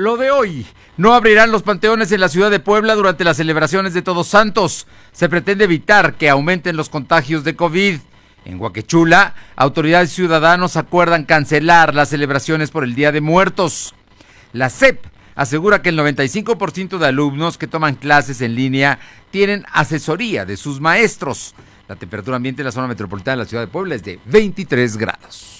Lo de hoy, no abrirán los panteones en la ciudad de Puebla durante las celebraciones de Todos Santos. Se pretende evitar que aumenten los contagios de COVID. En Huaquechula, autoridades y ciudadanos acuerdan cancelar las celebraciones por el Día de Muertos. La CEP asegura que el 95% de alumnos que toman clases en línea tienen asesoría de sus maestros. La temperatura ambiente en la zona metropolitana de la ciudad de Puebla es de 23 grados.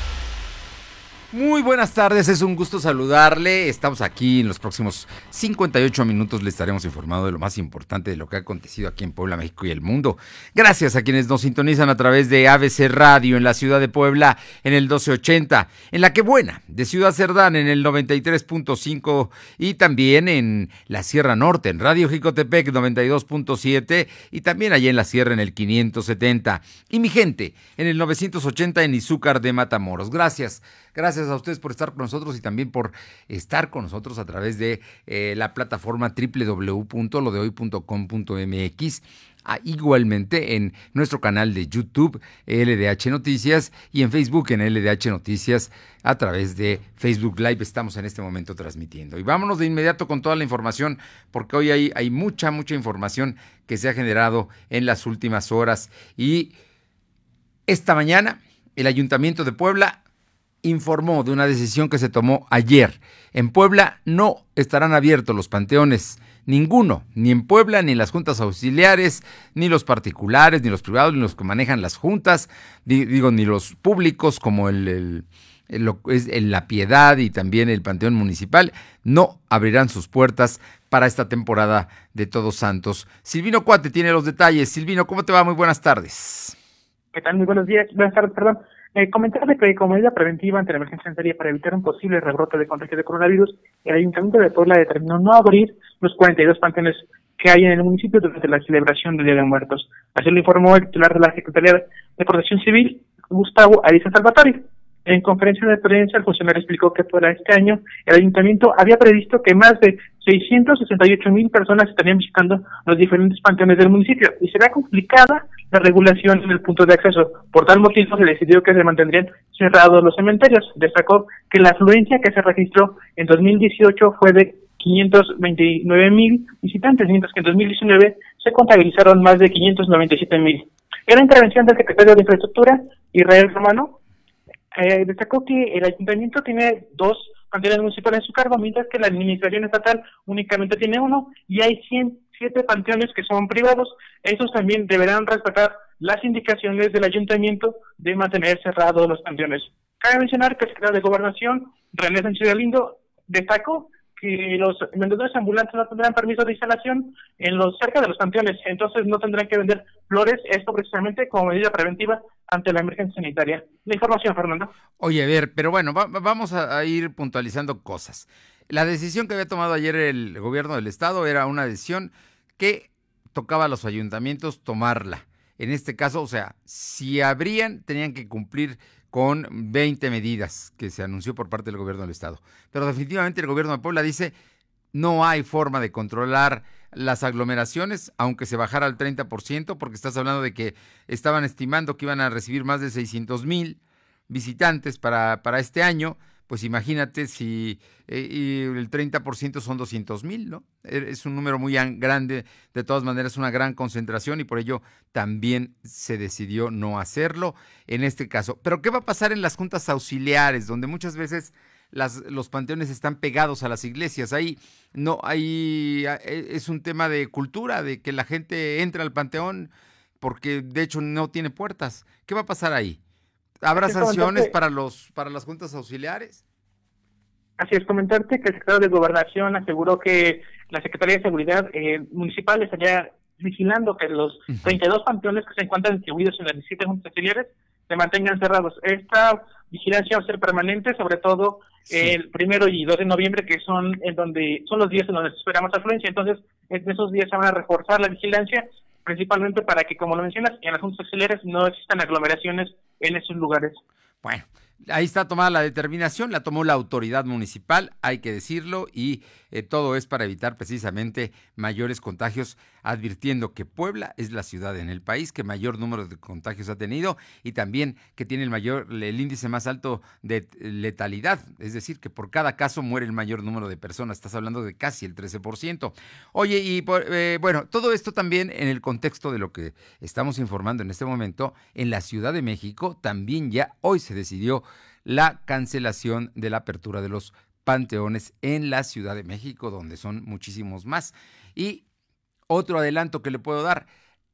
Muy buenas tardes, es un gusto saludarle. Estamos aquí en los próximos 58 minutos. Le estaremos informando de lo más importante de lo que ha acontecido aquí en Puebla, México y el mundo. Gracias a quienes nos sintonizan a través de ABC Radio en la ciudad de Puebla en el 1280, en la que buena de Ciudad Cerdán en el 93.5 y también en la Sierra Norte en Radio Jicotepec 92.7 y también allá en la Sierra en el 570. Y mi gente en el 980 en Izúcar de Matamoros. Gracias. Gracias a ustedes por estar con nosotros y también por estar con nosotros a través de eh, la plataforma www.lodehoy.com.mx. Ah, igualmente en nuestro canal de YouTube LDH Noticias y en Facebook en LDH Noticias a través de Facebook Live estamos en este momento transmitiendo. Y vámonos de inmediato con toda la información porque hoy hay, hay mucha, mucha información que se ha generado en las últimas horas y esta mañana el Ayuntamiento de Puebla informó de una decisión que se tomó ayer. En Puebla no estarán abiertos los panteones, ninguno, ni en Puebla, ni en las juntas auxiliares, ni los particulares, ni los privados, ni los que manejan las juntas, digo, ni los públicos como el, es La Piedad y también el Panteón Municipal, no abrirán sus puertas para esta temporada de Todos Santos. Silvino Cuate tiene los detalles. Silvino, ¿cómo te va? Muy buenas tardes. ¿Qué tal? Muy buenos días. Buenas tardes, perdón. Eh, comentarle que como medida preventiva ante la emergencia sanitaria para evitar un posible rebrote de contagio de coronavirus, el Ayuntamiento de Puebla determinó no abrir los 42 panteones que hay en el municipio durante la celebración del Día de Muertos. Así lo informó el titular de la Secretaría de Protección Civil, Gustavo Ariza Salvatore. En conferencia de prensa, el funcionario explicó que para este año el ayuntamiento había previsto que más de 668 mil personas estarían visitando los diferentes panteones del municipio y será complicada la regulación en el punto de acceso. Por tal motivo se decidió que se mantendrían cerrados los cementerios. Destacó que la afluencia que se registró en 2018 fue de 529 mil visitantes, mientras que en 2019 se contabilizaron más de 597 mil. En la intervención del secretario de Infraestructura, Israel Romano, eh, destacó que el ayuntamiento tiene dos panteones municipales en su cargo, mientras que la administración estatal únicamente tiene uno y hay 107 panteones que son privados. Esos también deberán respetar las indicaciones del ayuntamiento de mantener cerrados los panteones. Cabe mencionar que el secretario de Gobernación, René Sánchez Galindo, destacó que los vendedores ambulantes no tendrán permiso de instalación en los cerca de los panteones, entonces no tendrán que vender flores, esto precisamente como medida preventiva ante la emergencia sanitaria. La información, Fernando. Oye, a ver, pero bueno, vamos a, ir puntualizando cosas. La decisión que había tomado ayer el gobierno del estado era una decisión que tocaba a los ayuntamientos tomarla. En este caso, o sea, si abrían, tenían que cumplir con 20 medidas que se anunció por parte del gobierno del estado. Pero definitivamente el gobierno de Puebla dice, no hay forma de controlar las aglomeraciones, aunque se bajara al 30%, porque estás hablando de que estaban estimando que iban a recibir más de 600 mil visitantes para, para este año pues imagínate si eh, el 30% son 200 mil, ¿no? E, es un número muy grande, de todas maneras una gran concentración y por ello también se decidió no hacerlo en este caso. Pero ¿qué va a pasar en las juntas auxiliares, donde muchas veces los panteones están pegados a las iglesias? Ahí no, ahí e, es un tema de cultura, de que la gente entra al panteón porque de hecho no tiene puertas. ¿Qué va a pasar ahí? ¿Habrá sanciones para los para las juntas auxiliares? Así es, comentarte que el secretario de Gobernación aseguró que la Secretaría de Seguridad eh, Municipal estaría vigilando que los 32 panteones que se encuentran distribuidos en las 17 juntas auxiliares se mantengan cerrados. Esta vigilancia va a ser permanente, sobre todo el primero y 2 de noviembre, que son en donde son los días en donde esperamos afluencia. Entonces, en esos días se van a reforzar la vigilancia, principalmente para que, como lo mencionas, en las juntas no existan aglomeraciones en esos lugares. Bueno, ahí está tomada la determinación, la tomó la autoridad municipal, hay que decirlo, y eh, todo es para evitar precisamente mayores contagios, advirtiendo que Puebla es la ciudad en el país que mayor número de contagios ha tenido y también que tiene el mayor, el índice más alto de letalidad, es decir, que por cada caso muere el mayor número de personas, estás hablando de casi el 13%. Oye, y eh, bueno, todo esto también en el contexto de lo que estamos informando en este momento, en la Ciudad de México también ya hoy se decidió la cancelación de la apertura de los panteones en la Ciudad de México, donde son muchísimos más. Y otro adelanto que le puedo dar,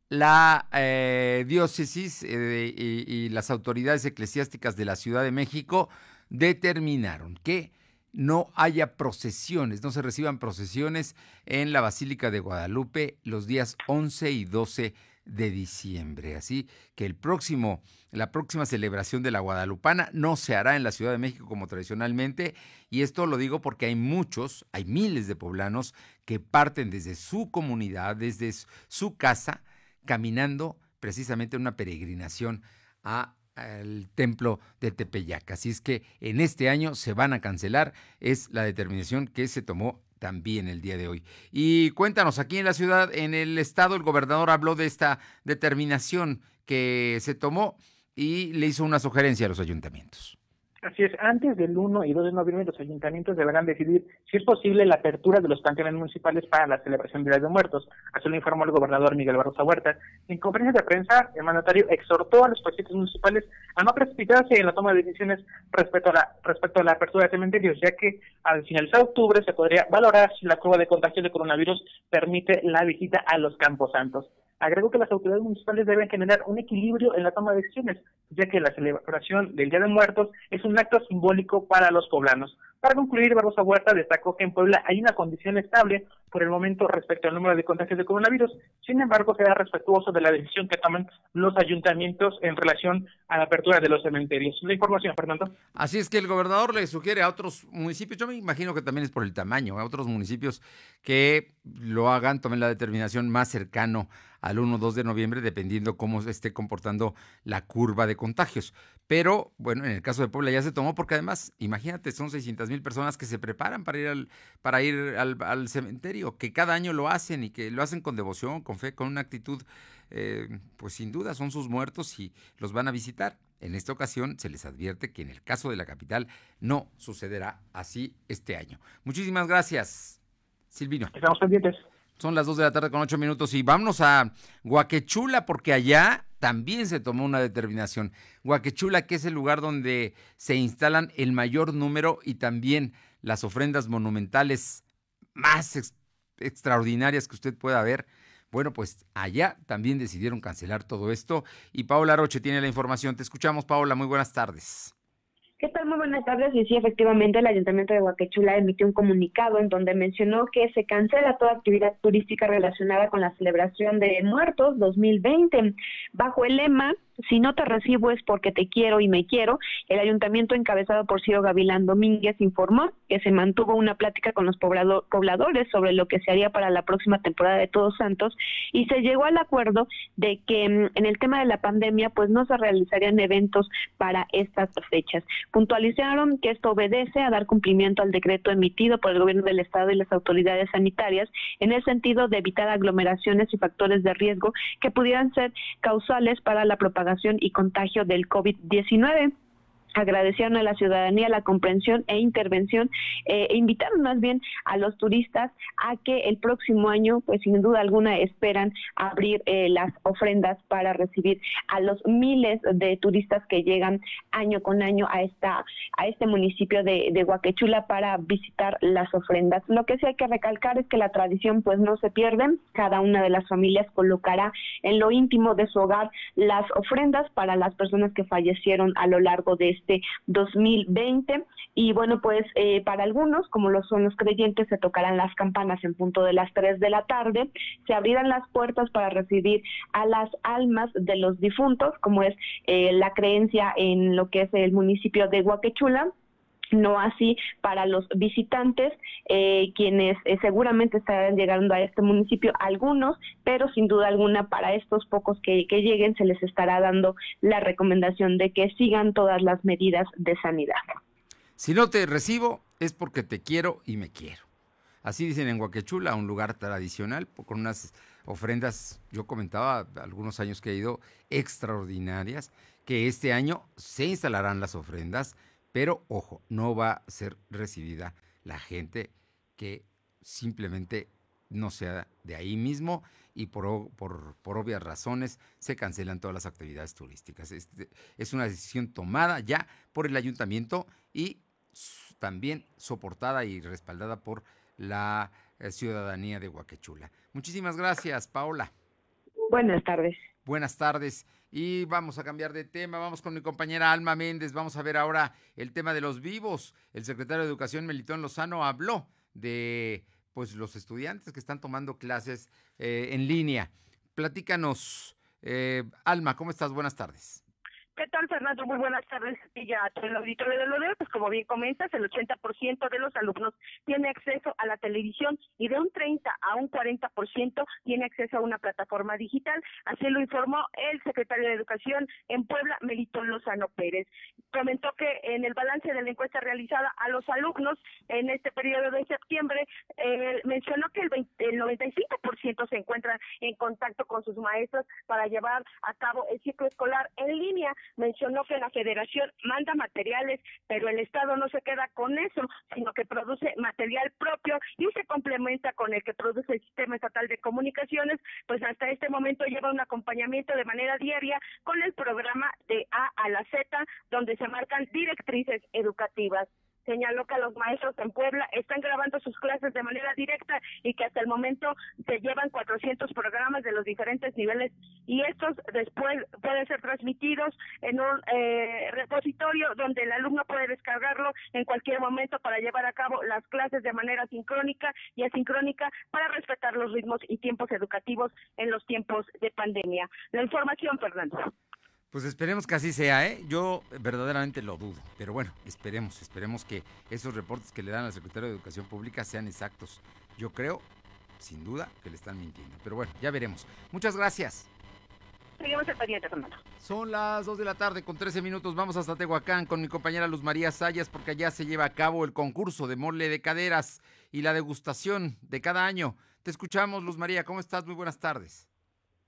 la eh, diócesis eh, y, las autoridades eclesiásticas de la Ciudad de México determinaron que no haya procesiones, no se reciban procesiones en la Basílica de Guadalupe los días 11 y 12 de diciembre. Así que el próximo, la próxima celebración de la Guadalupana no se hará en la Ciudad de México como tradicionalmente. Y esto lo digo porque hay muchos, hay miles de poblanos que parten desde su comunidad, desde su casa, caminando precisamente en una peregrinación a al templo de Tepeyac. Así es que en este año se van a cancelar, es la determinación que se tomó también el día de hoy. Y cuéntanos, aquí en la ciudad, en el estado, el gobernador habló de esta determinación que se tomó y le hizo una sugerencia a los ayuntamientos. Así es, antes del 1 y 2 de noviembre los ayuntamientos deberán decidir si es posible la apertura de los panteones municipales para la celebración del Día de Muertos. Así lo informó el gobernador Miguel Barroso Huerta. En conferencia de prensa, el mandatario exhortó a los presidentes municipales a no precipitarse en la toma de decisiones respecto a la, respecto a la apertura de cementerios, ya que al finalizar octubre se podría valorar si la curva de contagio de coronavirus permite la visita a los campos santos. Agregó que las autoridades municipales deben generar un equilibrio en la toma de decisiones, ya que la celebración del Día de Muertos es un acto simbólico para los poblanos. Para concluir, Barbosa Huerta destacó que en Puebla hay una condición estable por el momento respecto al número de contagios de coronavirus. Sin embargo, será respetuoso de la decisión que tomen los ayuntamientos en relación a la apertura de los cementerios. La información, Fernando. Así es que el gobernador le sugiere a otros municipios, yo me imagino que también es por el tamaño, a otros municipios que lo hagan, tomen la determinación más cercano al 1 2 de noviembre, dependiendo cómo se esté comportando la curva de contagios. Pero, bueno, en el caso de Puebla ya se tomó, porque además, imagínate, son 600 mil personas que se preparan para ir al, para ir al, cementerio, que cada año lo hacen y que lo hacen con devoción, con fe, con una actitud, eh, pues sin duda son sus muertos y los van a visitar. En esta ocasión se les advierte que en el caso de la capital no sucederá así este año. Muchísimas gracias, Silvino. Estamos pendientes. Son las 2 de la tarde con 8 minutos y vámonos a Guaquechula porque allá también se tomó una determinación. Guaquechula, que es el lugar donde se instalan el mayor número y también las ofrendas monumentales más extraordinarias que usted pueda ver. Bueno, pues allá también decidieron cancelar todo esto y Paola Roche tiene la información. Te escuchamos, Paola. Muy buenas tardes. ¿Qué tal? Muy buenas tardes. Y sí, efectivamente, el Ayuntamiento de Huaquechula emitió un comunicado en donde mencionó que se cancela toda actividad turística relacionada con la celebración de Muertos 2020, bajo el lema si no te recibo es porque te quiero y me quiero. El ayuntamiento encabezado por Ciro Gavilán Domínguez informó que se mantuvo una plática con los pobladores sobre lo que se haría para la próxima temporada de Todos Santos y se llegó al acuerdo de que mm, en el tema de la pandemia pues no se realizarían eventos para estas fechas. Puntualizaron que esto obedece a dar cumplimiento al decreto emitido por el gobierno del estado y las autoridades sanitarias en el sentido de evitar aglomeraciones y factores de riesgo que pudieran ser causales para la propagación y contagio del COVID-19 agradecieron a la ciudadanía la comprensión e intervención eh, e invitaron más bien a los turistas a que el próximo año, pues sin duda alguna, esperan abrir eh, las ofrendas para recibir a los miles de turistas que llegan año con año a esta a este municipio de, de Huaquechula para visitar las ofrendas. Lo que sí hay que recalcar es que la tradición pues no se pierde, cada una de las familias colocará en lo íntimo de su hogar las ofrendas para las personas que fallecieron a lo largo de este 2020 y bueno pues eh, para algunos como lo son los creyentes se tocarán las campanas en punto de las 3 de la tarde. Se abrirán las puertas para recibir a las almas de los difuntos como es eh, la creencia en lo que es el municipio de Huaquechula no así para los visitantes, eh, quienes eh, seguramente estarán llegando a este municipio, algunos, pero sin duda alguna para estos pocos que, que lleguen se les estará dando la recomendación de que sigan todas las medidas de sanidad. Si no te recibo es porque te quiero y me quiero. Así dicen en Huaquechula, un lugar tradicional, con unas ofrendas, yo comentaba algunos años que he ido, extraordinarias, que este año se instalarán las ofrendas pero ojo, no va a ser recibida la gente que simplemente no sea de ahí mismo y por, por, obvias razones se cancelan todas las actividades turísticas. Este, es una decisión tomada ya por el ayuntamiento y también soportada y respaldada por la eh, ciudadanía de Huaquechula. Muchísimas gracias, Paola. Buenas tardes. Buenas tardes. Y vamos a cambiar de tema, vamos con mi compañera Alma Méndez, vamos a ver ahora el tema de los vivos. El secretario de Educación Melitón Lozano habló de pues los estudiantes que están tomando clases eh, en línea. Platícanos, eh, Alma, ¿cómo estás? Buenas tardes. ¿Qué tal, Fernando? Muy buenas tardes y a todo el auditorio de Lodeo. Pues como bien comentas, el 80% de los alumnos tiene acceso a la televisión y de un 30 a un 40% tiene acceso a una plataforma digital. Así lo informó el secretario de Educación en Puebla, Melitón Lozano Pérez. Comentó que en el balance de la encuesta realizada a los alumnos en este periodo de septiembre, eh, mencionó que el, el 95% se encuentran en contacto con sus maestros para llevar a cabo el ciclo escolar en línea mencionó que la federación manda materiales, pero el Estado no se queda con eso, sino que produce material propio y se complementa con el que produce el Sistema Estatal de Comunicaciones, pues hasta este momento lleva un acompañamiento de manera diaria con el programa de A a la Z, donde se marcan directrices educativas señaló que los maestros en Puebla están grabando sus clases de manera directa y que hasta el momento se llevan 400 programas de los diferentes niveles y estos después pueden ser transmitidos en un eh, repositorio donde el alumno puede descargarlo en cualquier momento para llevar a cabo las clases de manera sincrónica y asincrónica para respetar los ritmos y tiempos educativos en los tiempos de pandemia. La información, Fernando. Pues esperemos que así sea, ¿eh? Yo verdaderamente lo dudo, pero bueno, esperemos, esperemos que esos reportes que le dan al secretario de Educación Pública sean exactos. Yo creo, sin duda, que le están mintiendo, pero bueno, ya veremos. Muchas gracias. Seguimos el pendiente, Fernando. Son las 2 de la tarde con 13 minutos. Vamos hasta Tehuacán con mi compañera Luz María Sayas porque allá se lleva a cabo el concurso de mole de caderas y la degustación de cada año. Te escuchamos, Luz María. ¿Cómo estás? Muy buenas tardes.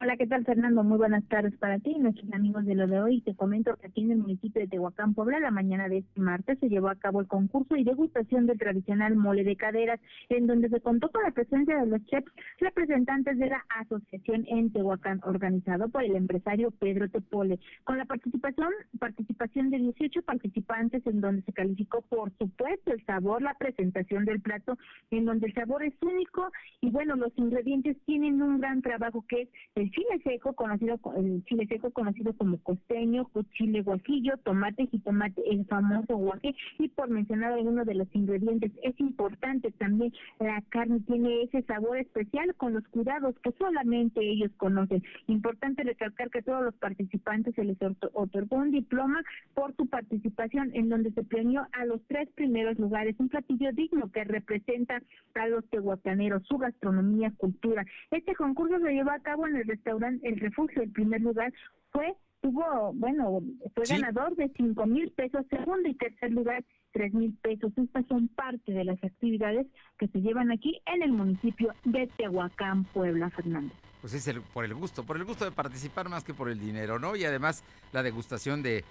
Hola, ¿qué tal Fernando? Muy buenas tardes para ti y nuestros amigos de lo de hoy. Te comento que aquí en el municipio de Tehuacán, Puebla, la mañana de este martes se llevó a cabo el concurso y degustación del tradicional mole de caderas, en donde se contó con la presencia de los chefs representantes de la asociación en Tehuacán, organizado por el empresario Pedro Tepole, con la participación participación de 18 participantes, en donde se calificó, por supuesto, el sabor, la presentación del plato, en donde el sabor es único y bueno, los ingredientes tienen un gran trabajo que es chile seco, conocido el chile seco conocido como costeño, chile guajillo, tomate, y tomate el famoso guaje, y por mencionar algunos de los ingredientes, es importante también, la carne tiene ese sabor especial con los cuidados que solamente ellos conocen. Importante recalcar que todos los participantes se les otorgó un diploma por su participación, en donde se premió a los tres primeros lugares, un platillo digno que representa a los tehuacaneros, su gastronomía, cultura. Este concurso se llevó a cabo en el restaurante El Refugio, el primer lugar, fue, tuvo, bueno, fue ganador de cinco mil pesos, segundo y tercer lugar, tres mil pesos. Estas son parte de las actividades que se llevan aquí en el municipio de Tehuacán, Puebla, Fernando. Pues es el, por el gusto, por el gusto de participar más que por el dinero, ¿no? Y además la degustación de,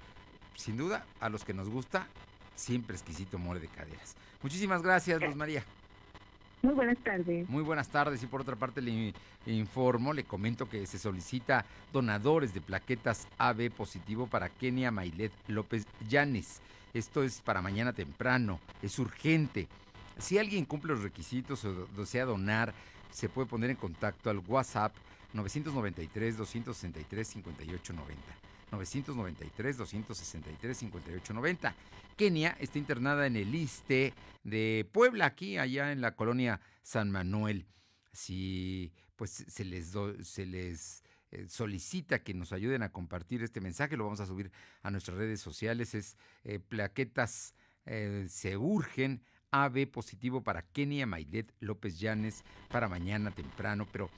sin duda, a los que nos gusta, siempre exquisito mole de caderas. Muchísimas gracias, Luz María. Muy buenas tardes. Muy buenas tardes y por otra parte le informo, le comento que se solicita donadores de plaquetas AB positivo para Kenia Mailet López Llanes. Esto es para mañana temprano, es urgente. Si alguien cumple los requisitos o desea donar, se puede poner en contacto al WhatsApp 993 263 5890. 993-263-5890. Kenia está internada en el ISTE de Puebla, aquí, allá en la colonia San Manuel. Si pues se les, se les eh, solicita que nos ayuden a compartir este mensaje, lo vamos a subir a nuestras redes sociales, es eh, plaquetas eh, se urgen AB positivo para Kenia Maidet López Llanes para mañana temprano, pero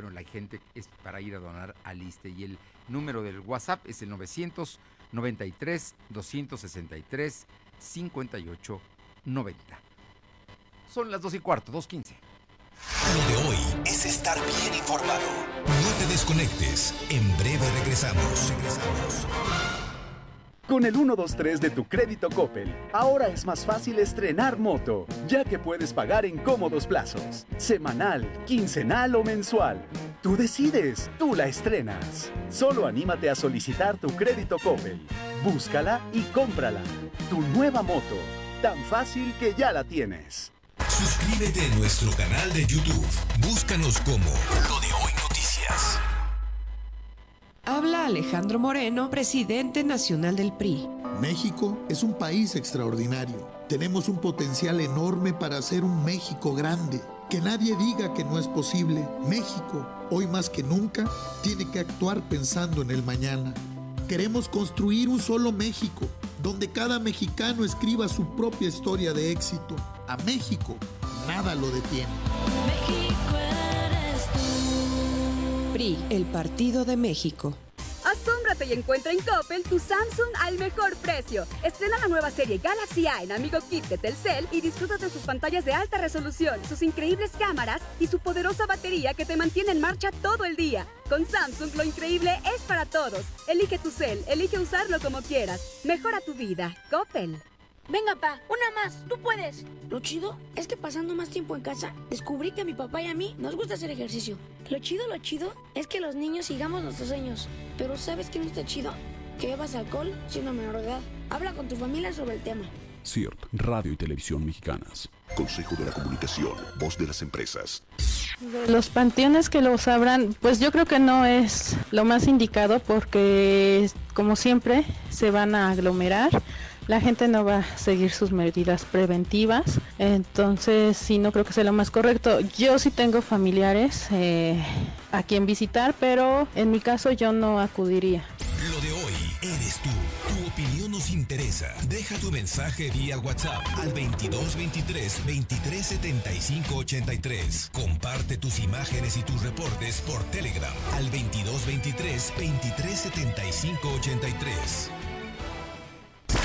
bueno, la gente es para ir a donar al ISTE y el número del WhatsApp es el 993 263 58 90. Son las 2 y cuarto, 2.15. Lo de hoy es estar bien informado. No te desconectes. En breve regresamos. Regresamos. Con el 123 de tu crédito Coppel, ahora es más fácil estrenar moto, ya que puedes pagar en cómodos plazos, semanal, quincenal o mensual. Tú decides, tú la estrenas. Solo anímate a solicitar tu crédito Coppel. Búscala y cómprala. Tu nueva moto, tan fácil que ya la tienes. Suscríbete a nuestro canal de YouTube. Búscanos como Habla Alejandro Moreno, presidente nacional del PRI. México es un país extraordinario. Tenemos un potencial enorme para hacer un México grande. Que nadie diga que no es posible. México, hoy más que nunca, tiene que actuar pensando en el mañana. Queremos construir un solo México, donde cada mexicano escriba su propia historia de éxito. A México, nada lo detiene. México. El Partido de México. Asómbrate y encuentra en Coppel tu Samsung al mejor precio. Estrena la nueva serie Galaxy A en Amigo Kit de Telcel y disfruta de sus pantallas de alta resolución, sus increíbles cámaras y su poderosa batería que te mantiene en marcha todo el día. Con Samsung lo increíble es para todos. Elige tu cel, elige usarlo como quieras. Mejora tu vida. Coppel. Venga, pa, una más, tú puedes. Lo chido es que pasando más tiempo en casa, descubrí que a mi papá y a mí nos gusta hacer ejercicio. Lo chido, lo chido es que los niños sigamos nuestros sueños. Pero ¿sabes qué no está chido? Que bebas alcohol siendo menor de edad. Habla con tu familia sobre el tema. CIRT, Radio y Televisión Mexicanas. Consejo de la Comunicación, voz de las empresas. De los panteones que los abran, pues yo creo que no es lo más indicado porque, como siempre, se van a aglomerar la gente no va a seguir sus medidas preventivas, entonces sí no creo que sea lo más correcto. Yo sí tengo familiares eh, a quien visitar, pero en mi caso yo no acudiría. Lo de hoy eres tú. Tu opinión nos interesa. Deja tu mensaje vía WhatsApp al 2223 2375 83. Comparte tus imágenes y tus reportes por Telegram al 2223 2375 83.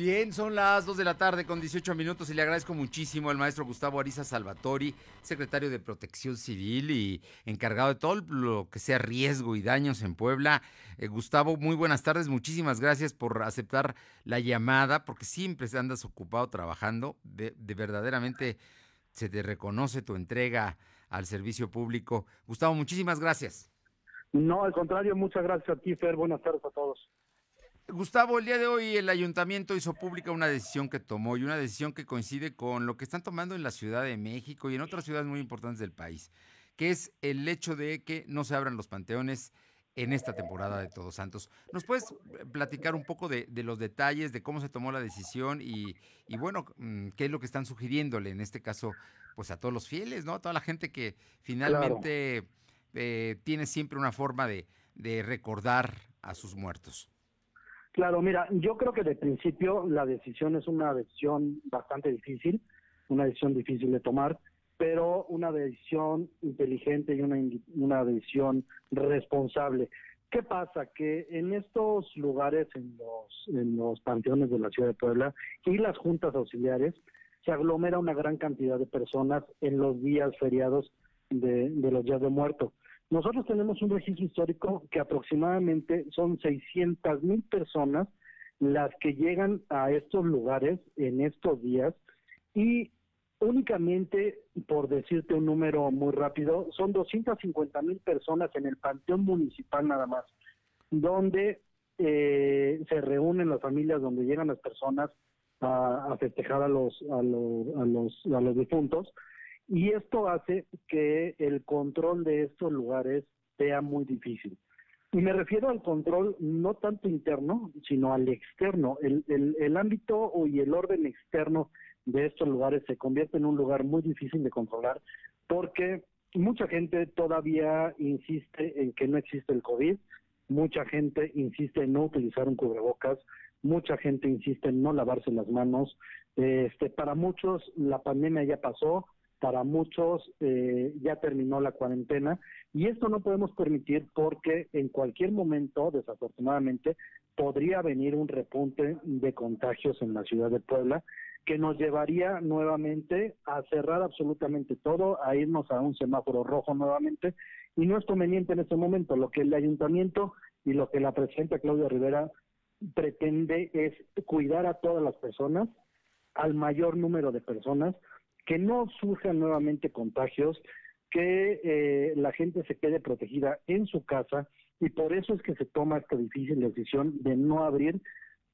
Bien, son las 2 de la tarde con 18 minutos y le agradezco muchísimo al maestro Gustavo Ariza Salvatori, secretario de Protección Civil y encargado de todo lo que sea riesgo y daños en Puebla. Eh, Gustavo, muy buenas tardes, muchísimas gracias por aceptar la llamada, porque siempre andas ocupado trabajando, de, de verdaderamente se te reconoce tu entrega al servicio público. Gustavo, muchísimas gracias. No, al contrario, muchas gracias a ti, Fer. Buenas tardes a todos. Gustavo, el día de hoy el ayuntamiento hizo pública una decisión que tomó y una decisión que coincide con lo que están tomando en la Ciudad de México y en otras ciudades muy importantes del país, que es el hecho de que no se abran los panteones en esta temporada de Todos Santos. ¿Nos puedes platicar un poco de, de los detalles, de cómo se tomó la decisión y, y, bueno, mm, qué es lo que están sugiriéndole en este caso, pues a todos los fieles, ¿no? A toda la gente que finalmente claro. eh, tiene siempre una forma de, de recordar a sus muertos. Claro, mira, yo creo que de principio la decisión es una decisión bastante difícil, una decisión difícil de tomar, pero una decisión inteligente y una, una decisión responsable. ¿Qué pasa? Que en estos lugares, en los, en los panteones de la ciudad de Puebla y las juntas auxiliares, se aglomera una gran cantidad de personas en los días feriados de, de los días de muerto. Nosotros tenemos un registro histórico que aproximadamente son 600 mil personas las que llegan a estos lugares en estos días y únicamente, por decirte un número muy rápido, son 250 mil personas en el Panteón Municipal nada más, donde eh, se reúnen las familias, donde llegan las personas a, festejar a los, a, los, a, los, a los difuntos y esto hace que el control de estos lugares sea muy difícil. Y me refiero al control no tanto interno, sino al externo. El, el, el ámbito y el orden externo de estos lugares se convierte en un lugar muy difícil de controlar porque mucha gente todavía insiste en que no existe el COVID, mucha gente insiste en no utilizar un cubrebocas, mucha gente insiste en no lavarse las manos. Este, para muchos la pandemia ya pasó, para muchos eh, ya terminó la cuarentena y esto no podemos permitir porque en cualquier momento, desafortunadamente, podría venir un repunte de contagios en la ciudad de Puebla que nos llevaría nuevamente a cerrar absolutamente todo, a irnos a un semáforo rojo nuevamente y no es conveniente en este momento. Lo que el ayuntamiento y lo que la presidenta Claudia Rivera pretende es cuidar a todas las personas, al mayor número de personas, que no surjan nuevamente contagios, que eh, la gente se quede protegida en su casa y por eso es que se toma esta difícil decisión de no abrir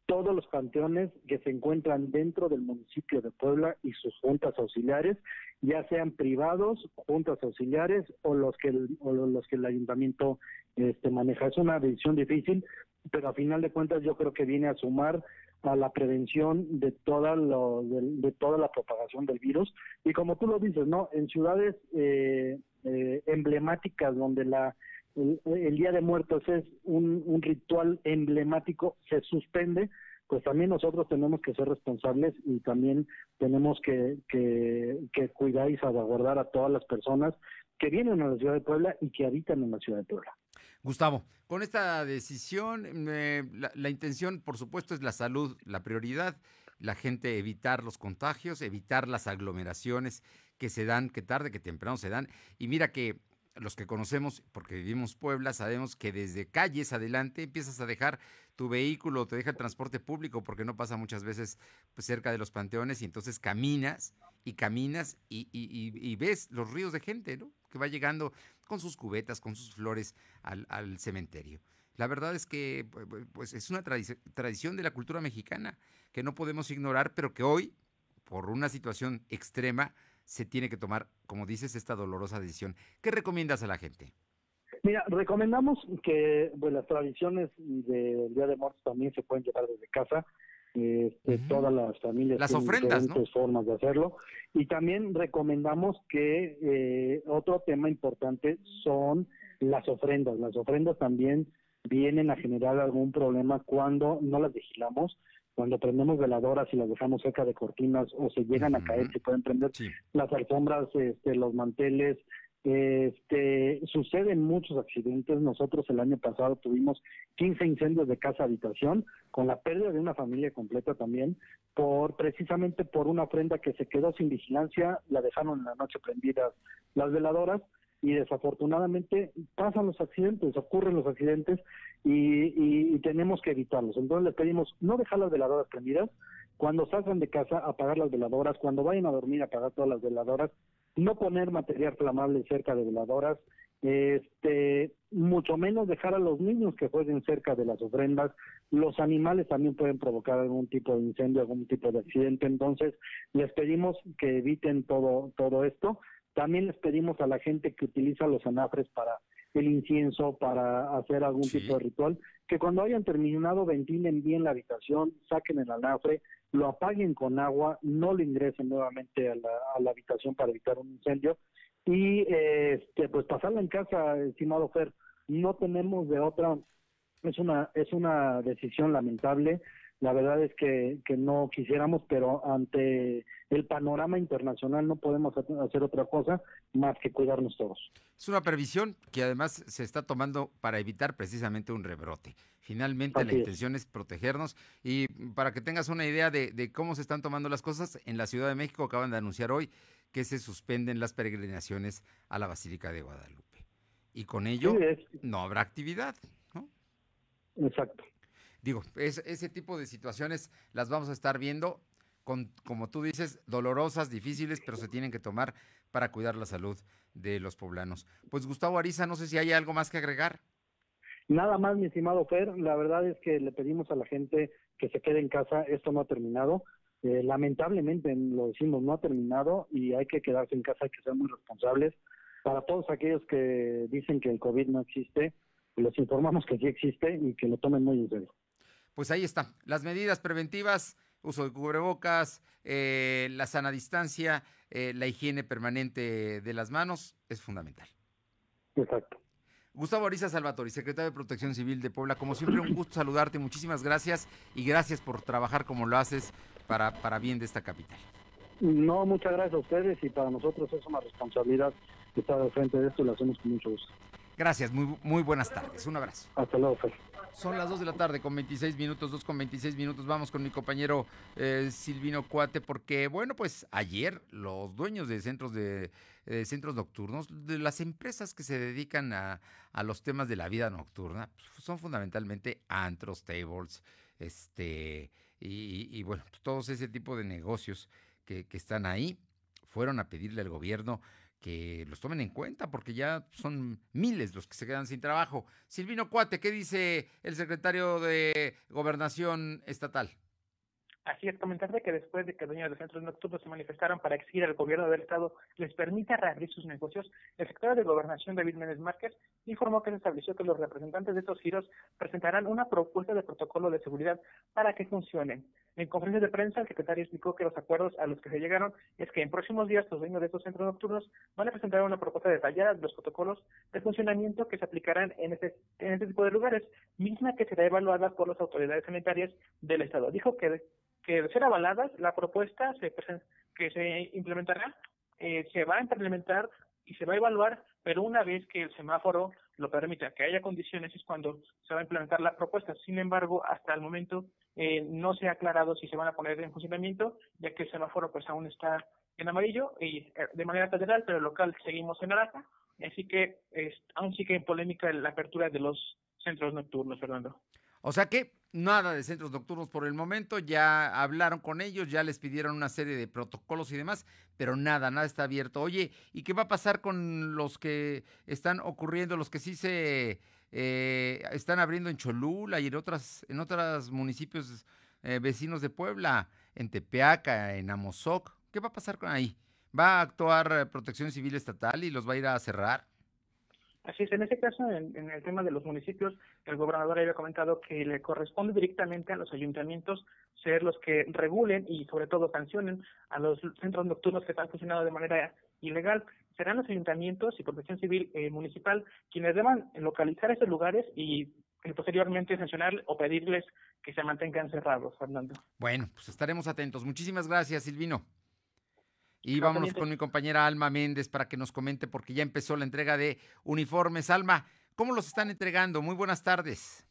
todos los panteones que se encuentran dentro del municipio de Puebla y sus juntas auxiliares, ya sean privados, juntas auxiliares o los que el, o los que el ayuntamiento este, maneja. Es una decisión difícil, pero a final de cuentas yo creo que viene a sumar a la prevención de toda lo, de, toda la propagación del virus y como tú lo dices, no, en ciudades eh, eh, emblemáticas donde la el, Día de Muertos es un, un ritual emblemático, se suspende, pues también nosotros tenemos que ser responsables y también tenemos que, que, que, cuidar y salvaguardar a todas las personas que vienen a la ciudad de Puebla y que habitan en la ciudad de Puebla. Gustavo, con esta decisión, la, intención, por supuesto, es la salud, la prioridad, la gente evitar los contagios, evitar las aglomeraciones que se dan, que tarde, que temprano se dan. Y mira que los que conocemos, porque vivimos Puebla, sabemos que desde calles adelante empiezas a dejar tu vehículo, te deja el transporte público, porque no pasa muchas veces pues, cerca de los panteones, y entonces caminas y caminas y, y, ves los ríos de gente, ¿no? Que va llegando con sus cubetas, con sus flores al, al cementerio. La verdad es que pues, es una tradición de la cultura mexicana que no podemos ignorar, pero que hoy, por una situación extrema, se tiene que tomar, como dices, esta dolorosa decisión. ¿Qué recomiendas a la gente? Mira, recomendamos que pues, las tradiciones del Día de Muertos también se pueden llevar desde casa. Este, Todas las familias las tienen ofrendas, diferentes formas de hacerlo. Y también recomendamos que eh, otro tema importante son las ofrendas. Las ofrendas también vienen a generar algún problema cuando no las vigilamos cuando prendemos veladoras y las dejamos cerca de cortinas o se llegan a caer, se pueden prender las alfombras, este, los manteles, este, suceden muchos accidentes. Nosotros el año pasado tuvimos 15 incendios de casa habitación con la pérdida de una familia completa también por precisamente por una ofrenda que se quedó sin vigilancia, la dejaron en la noche prendidas las veladoras y desafortunadamente pasan los accidentes, ocurren los accidentes y, y, tenemos que evitarlos. Entonces le pedimos no dejar las veladoras prendidas, cuando salgan de casa apagar las veladoras, cuando vayan a dormir apagar todas las veladoras, no poner material flamable cerca de veladoras, este mucho menos dejar a los niños que jueguen cerca de las ofrendas, los animales también pueden provocar algún tipo de incendio, algún tipo de accidente, entonces les pedimos que eviten todo todo esto. También les pedimos a la gente que utiliza los anafres para el incienso, para hacer algún tipo de ritual, que cuando hayan terminado ventilen bien la habitación, saquen el anafre, lo apaguen con agua, no lo ingresen nuevamente a la, a la habitación para evitar un incendio. Y este pues pasarla en casa, estimado Fer, no tenemos de otra, es una es una decisión lamentable la verdad es que, que no quisiéramos, pero ante el panorama internacional no podemos hacer otra cosa más que cuidarnos todos. Es una previsión que además se está tomando para evitar precisamente un rebrote. Finalmente la intención es. protegernos y para que tengas una idea de, de, cómo se están tomando las cosas, en la Ciudad de México acaban de anunciar hoy que se suspenden las peregrinaciones a la Basílica de Guadalupe. Y con ello no habrá actividad, ¿no? Exacto digo, ese tipo de situaciones las vamos a estar viendo con, como tú dices, dolorosas, difíciles, pero se tienen que tomar para cuidar la salud de los poblanos. Pues Gustavo Ariza, no sé si hay algo más que agregar. Nada más, mi estimado Fer, la verdad es que le pedimos a la gente que se quede en casa, esto no ha terminado. Eh, lamentablemente, lo decimos, no ha terminado y hay que quedarse en casa, hay que ser muy responsables. Para todos aquellos que dicen que el COVID no existe, les informamos que sí existe y que lo tomen muy en serio. Pues ahí está, las medidas preventivas, uso de cubrebocas, eh, la sana distancia, eh, la higiene permanente de las manos es fundamental. Exacto. Gustavo Ariza Salvatori, secretario de Protección Civil de Puebla, como siempre un gusto saludarte, muchísimas gracias y gracias por trabajar como lo haces para, para bien de esta capital. No, muchas gracias a ustedes y para nosotros es una responsabilidad estar al frente de esto y lo hacemos con mucho gusto. Gracias, muy, muy buenas tardes. Un abrazo. Hasta luego, Fer. Son las 2 de la tarde con 26 minutos, 2 con 26 minutos. Vamos con mi compañero eh, Silvino Cuate, porque, bueno, pues ayer los dueños de centros de centros nocturnos, de las empresas que se dedican a, a los temas de la vida nocturna, pues, son fundamentalmente antros, tables, este, y, y, bueno, todos ese tipo de negocios que, que están ahí, fueron a pedirle al gobierno que los tomen en cuenta, porque ya son miles los que se quedan sin trabajo. Silvino Cuate, ¿qué dice el secretario de Gobernación Estatal? Así es, comentarte que después de que dueños de centros nocturnos se manifestaron para exigir al gobierno del estado les permita reabrir sus negocios, el secretario de Gobernación, David Méndez Márquez, informó que se estableció que los representantes de estos giros presentarán una propuesta de protocolo de seguridad para que funcionen. En conferencia de prensa, el secretario explicó que los acuerdos a los que se llegaron es que en próximos días los dueños de estos centros nocturnos van a presentar una propuesta detallada de los protocolos de funcionamiento que se aplicarán en este, en este tipo de lugares, misma que será evaluada por las autoridades sanitarias del Estado. Dijo que que de ser avaladas, la propuesta se que se implementará eh, se va a implementar y se va a evaluar, pero una vez que el semáforo lo permita, que haya condiciones, es cuando se va a implementar la propuesta. Sin embargo, hasta el momento eh, no se ha aclarado si se van a poner en funcionamiento, ya que el semáforo pues aún está en amarillo y eh, de manera federal, pero local seguimos en naranja. Así que aún sigue en polémica la apertura de los centros nocturnos, Fernando. O sea que nada de centros nocturnos por el momento, ya hablaron con ellos, ya les pidieron una serie de protocolos y demás, pero nada, nada está abierto. Oye, ¿y qué va a pasar con los que están ocurriendo, los que sí se eh, están abriendo en Cholula y en otras, en otros municipios eh, vecinos de Puebla, en Tepeaca, en Amozoc? ¿Qué va a pasar con ahí? ¿Va a actuar Protección Civil Estatal y los va a ir a cerrar? Así es, en ese caso, en, el tema de los municipios, el gobernador había comentado que le corresponde directamente a los ayuntamientos ser los que regulen y sobre todo sancionen a los centros nocturnos que están funcionando de manera ilegal. Serán los ayuntamientos y protección civil eh, municipal quienes deban localizar esos lugares y posteriormente sancionar o pedirles que se mantengan cerrados, Fernando. Bueno, pues estaremos atentos. Muchísimas gracias, Silvino. Y vámonos con mi compañera Alma Méndez para que nos comente, porque ya empezó la entrega de uniformes. Alma, ¿cómo los están entregando? Muy buenas tardes.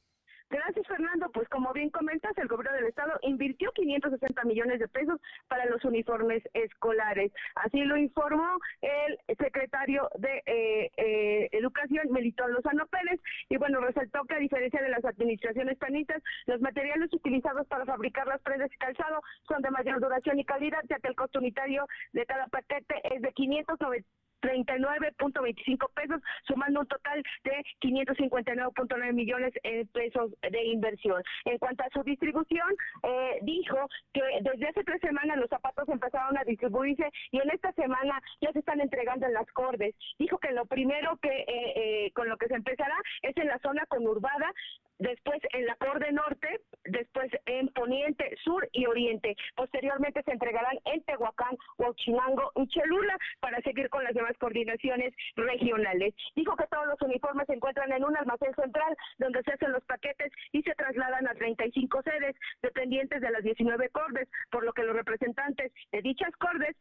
Gracias, Fernando. Pues como bien comentas, el gobierno del estado invirtió 560 millones de pesos para los uniformes escolares. Así lo informó el secretario de eh, eh, Educación, Melitón Lozano Pérez, y bueno, resaltó que a diferencia de las administraciones panistas, los materiales utilizados para fabricar las prendas y calzado son de mayor duración y calidad, ya que el costo unitario de cada paquete es de 590 39.25 pesos, sumando un total de 559.9 millones de pesos de inversión. En cuanto a su distribución, eh, dijo que desde hace tres semanas los zapatos empezaron a distribuirse y en esta semana ya se están entregando en las cordes. Dijo que lo primero que eh, eh, con lo que se empezará es en la zona conurbada después en la Corde Norte, después en Poniente, Sur y Oriente. Posteriormente se entregarán en Tehuacán, Huachinango y Chelula para seguir con las demás coordinaciones regionales. Dijo que todos los uniformes se encuentran en un almacén central donde se hacen los paquetes y se trasladan a 35 sedes dependientes de las 19 cordes, por lo que los representantes de dichas cordes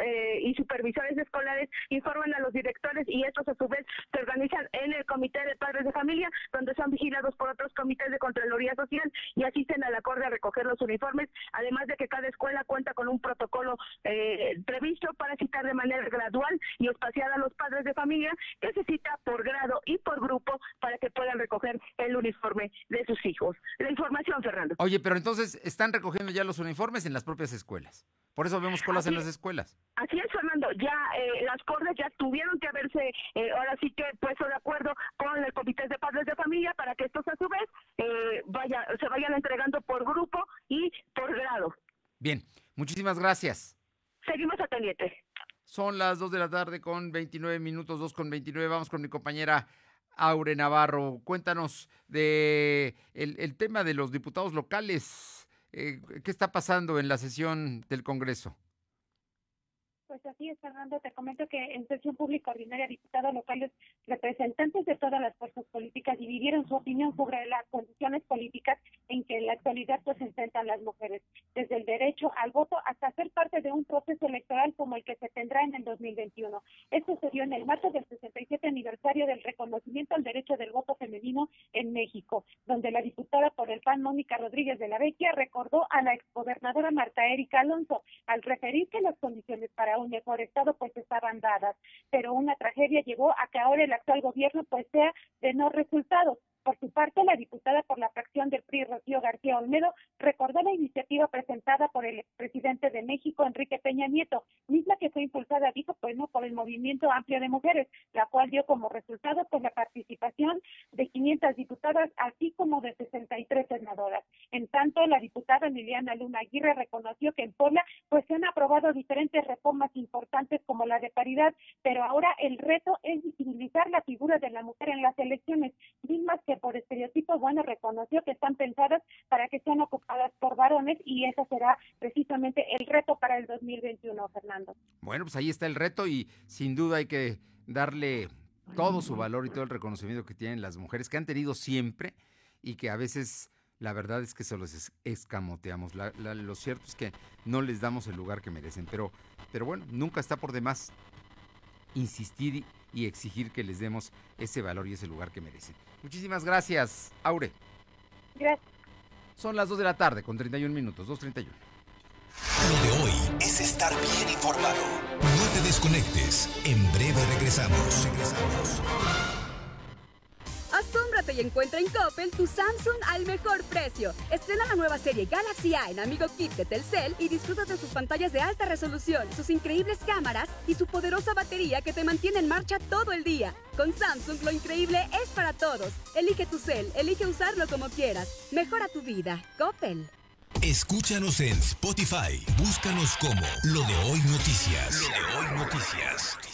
eh, y supervisores escolares informan a los directores y estos a su vez se organizan en el comité de padres de familia donde son vigilados por otros comités de Contraloría Social y asisten a la Corte a recoger los uniformes, además de que cada escuela cuenta con un protocolo eh, previsto para citar de manera gradual y espaciada a los padres de familia que se cita por grado y por grupo para que puedan recoger el uniforme de sus hijos. La información, Fernando. Oye, pero entonces están recogiendo ya los uniformes en las propias escuelas. Por eso vemos colas en las escuelas. Así es, Fernando. Ya eh, las cordes ya tuvieron que haberse, eh, ahora sí que puesto de acuerdo con el comité de padres de familia para que estos a su vez eh, vaya, se vayan entregando por grupo y por grado. Bien, muchísimas gracias. Seguimos atendiente. Son las 2 de la tarde con 29 minutos, 2 con 29. Vamos con mi compañera Aure Navarro, cuéntanos de el, tema de los diputados locales. Eh, ¿Qué está pasando en la sesión del Congreso? Pues así es, Fernando. Te comento que en sesión pública ordinaria, diputados locales, representantes de todas las fuerzas políticas dividieron su opinión sobre las condiciones políticas en que en la actualidad pues, enfrentan las mujeres, desde el derecho al voto hasta ser parte de un proceso electoral como el que se tendrá en el 2021. Esto se dio en el marco del 67 aniversario del reconocimiento al derecho del voto femenino en México, donde la diputada por el PAN, Mónica Rodríguez de la Vecchia, recordó a la exgobernadora Marta Erika Alonso al referir que las condiciones para un mejor estado pues estaban dadas, pero una tragedia llevó a que ahora el actual gobierno pues sea de no resultados. Por su parte, la diputada por la fracción del PRI, Rocío García Olmedo, recordó la iniciativa presentada por el expresidente de México, Enrique Peña Nieto, misma que fue impulsada, dijo, pues no, por el Movimiento Amplio de Mujeres, la cual dio como resultado pues la participación de 500 diputadas, así como de 63 senadoras. En tanto, la diputada Liliana Luna Aguirre reconoció que en Puebla pues se han aprobado diferentes reformas importantes como la de paridad, pero ahora el reto es visibilizar la figura de la mujer en las elecciones, mismas que por estereotipos, bueno, reconoció que están pensadas para que sean ocupadas por varones y ese será precisamente el reto para el 2021, Fernando. Bueno, pues ahí está el reto y sin duda hay que darle todo su valor y todo el reconocimiento que tienen las mujeres que han tenido siempre y que a veces la verdad es que se los escamoteamos. lo cierto es que no les damos el lugar que merecen, pero, pero bueno, nunca está por demás insistir y exigir que les demos ese valor y ese lugar que merecen. Muchísimas gracias, Aure. Gracias. Son las 2 de la tarde con 31 minutos, 2.31. Lo de hoy es estar bien informado. No te desconectes. En breve regresamos. Regresamos. Y encuentra en Coppel tu Samsung al mejor precio. Estrena la nueva serie Galaxy A en Amigo Kit de Telcel y disfruta de sus pantallas de alta resolución, sus increíbles cámaras y su poderosa batería que te mantiene en marcha todo el día. Con Samsung lo increíble es para todos. Elige tu cel, elige usarlo como quieras. Mejora tu vida. Coppel. Escúchanos en Spotify. Búscanos como Lo de Hoy Noticias. Lo de Hoy Noticias.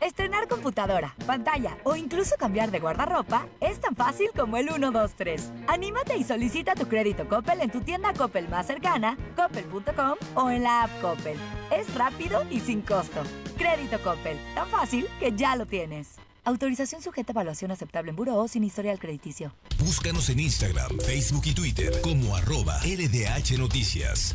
Estrenar computadora, pantalla o incluso cambiar de guardarropa es tan fácil como el 123. Anímate y solicita tu crédito Coppel en tu tienda Coppel más cercana, coppel.com o en la app Coppel. Es rápido y sin costo. Crédito Coppel, tan fácil que ya lo tienes. Autorización sujeta a evaluación aceptable en Buró sin historial crediticio. Búscanos en Instagram, Facebook y Twitter como arroba LDH Noticias.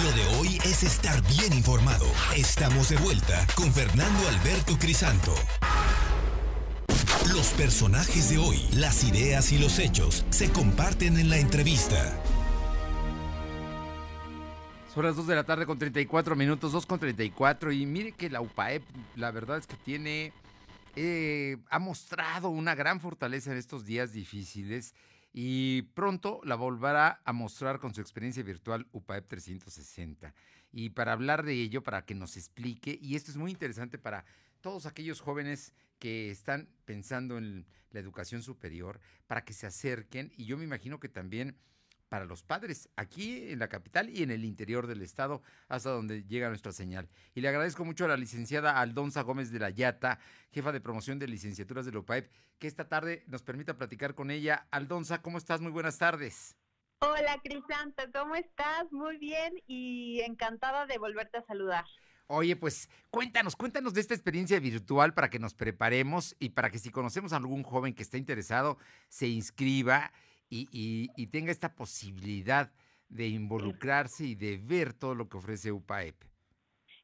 Lo de hoy es estar bien informado. Estamos de vuelta con Fernando Alberto Crisanto. Los personajes de hoy, las ideas y los hechos se comparten en la entrevista. Son las 2 de la tarde con 34 minutos, 2 con 34. Y mire que la UPAEP, la verdad es que tiene, eh, ha mostrado una gran fortaleza en estos días difíciles y pronto la volverá a mostrar con su experiencia virtual UPAEP 360. Y para hablar de ello, para que nos explique, y esto es muy interesante para todos aquellos jóvenes que están pensando en la educación superior, para que se acerquen, y yo me imagino que también para los padres, aquí en la capital y en el interior del estado, hasta donde llega nuestra señal. Y le agradezco mucho a la licenciada Aldonza Gómez de la Yata, jefa de promoción de licenciaturas de LOPAEP, que esta tarde nos permita platicar con ella. Aldonza, ¿cómo estás? Muy buenas tardes. Hola, Crisanto, ¿cómo estás? Muy bien y encantada de volverte a saludar. Oye, pues cuéntanos, cuéntanos de esta experiencia virtual para que nos preparemos y para que si conocemos a algún joven que esté interesado, se inscriba y, y- y tenga esta posibilidad de involucrarse y de ver todo lo que ofrece UPAEP.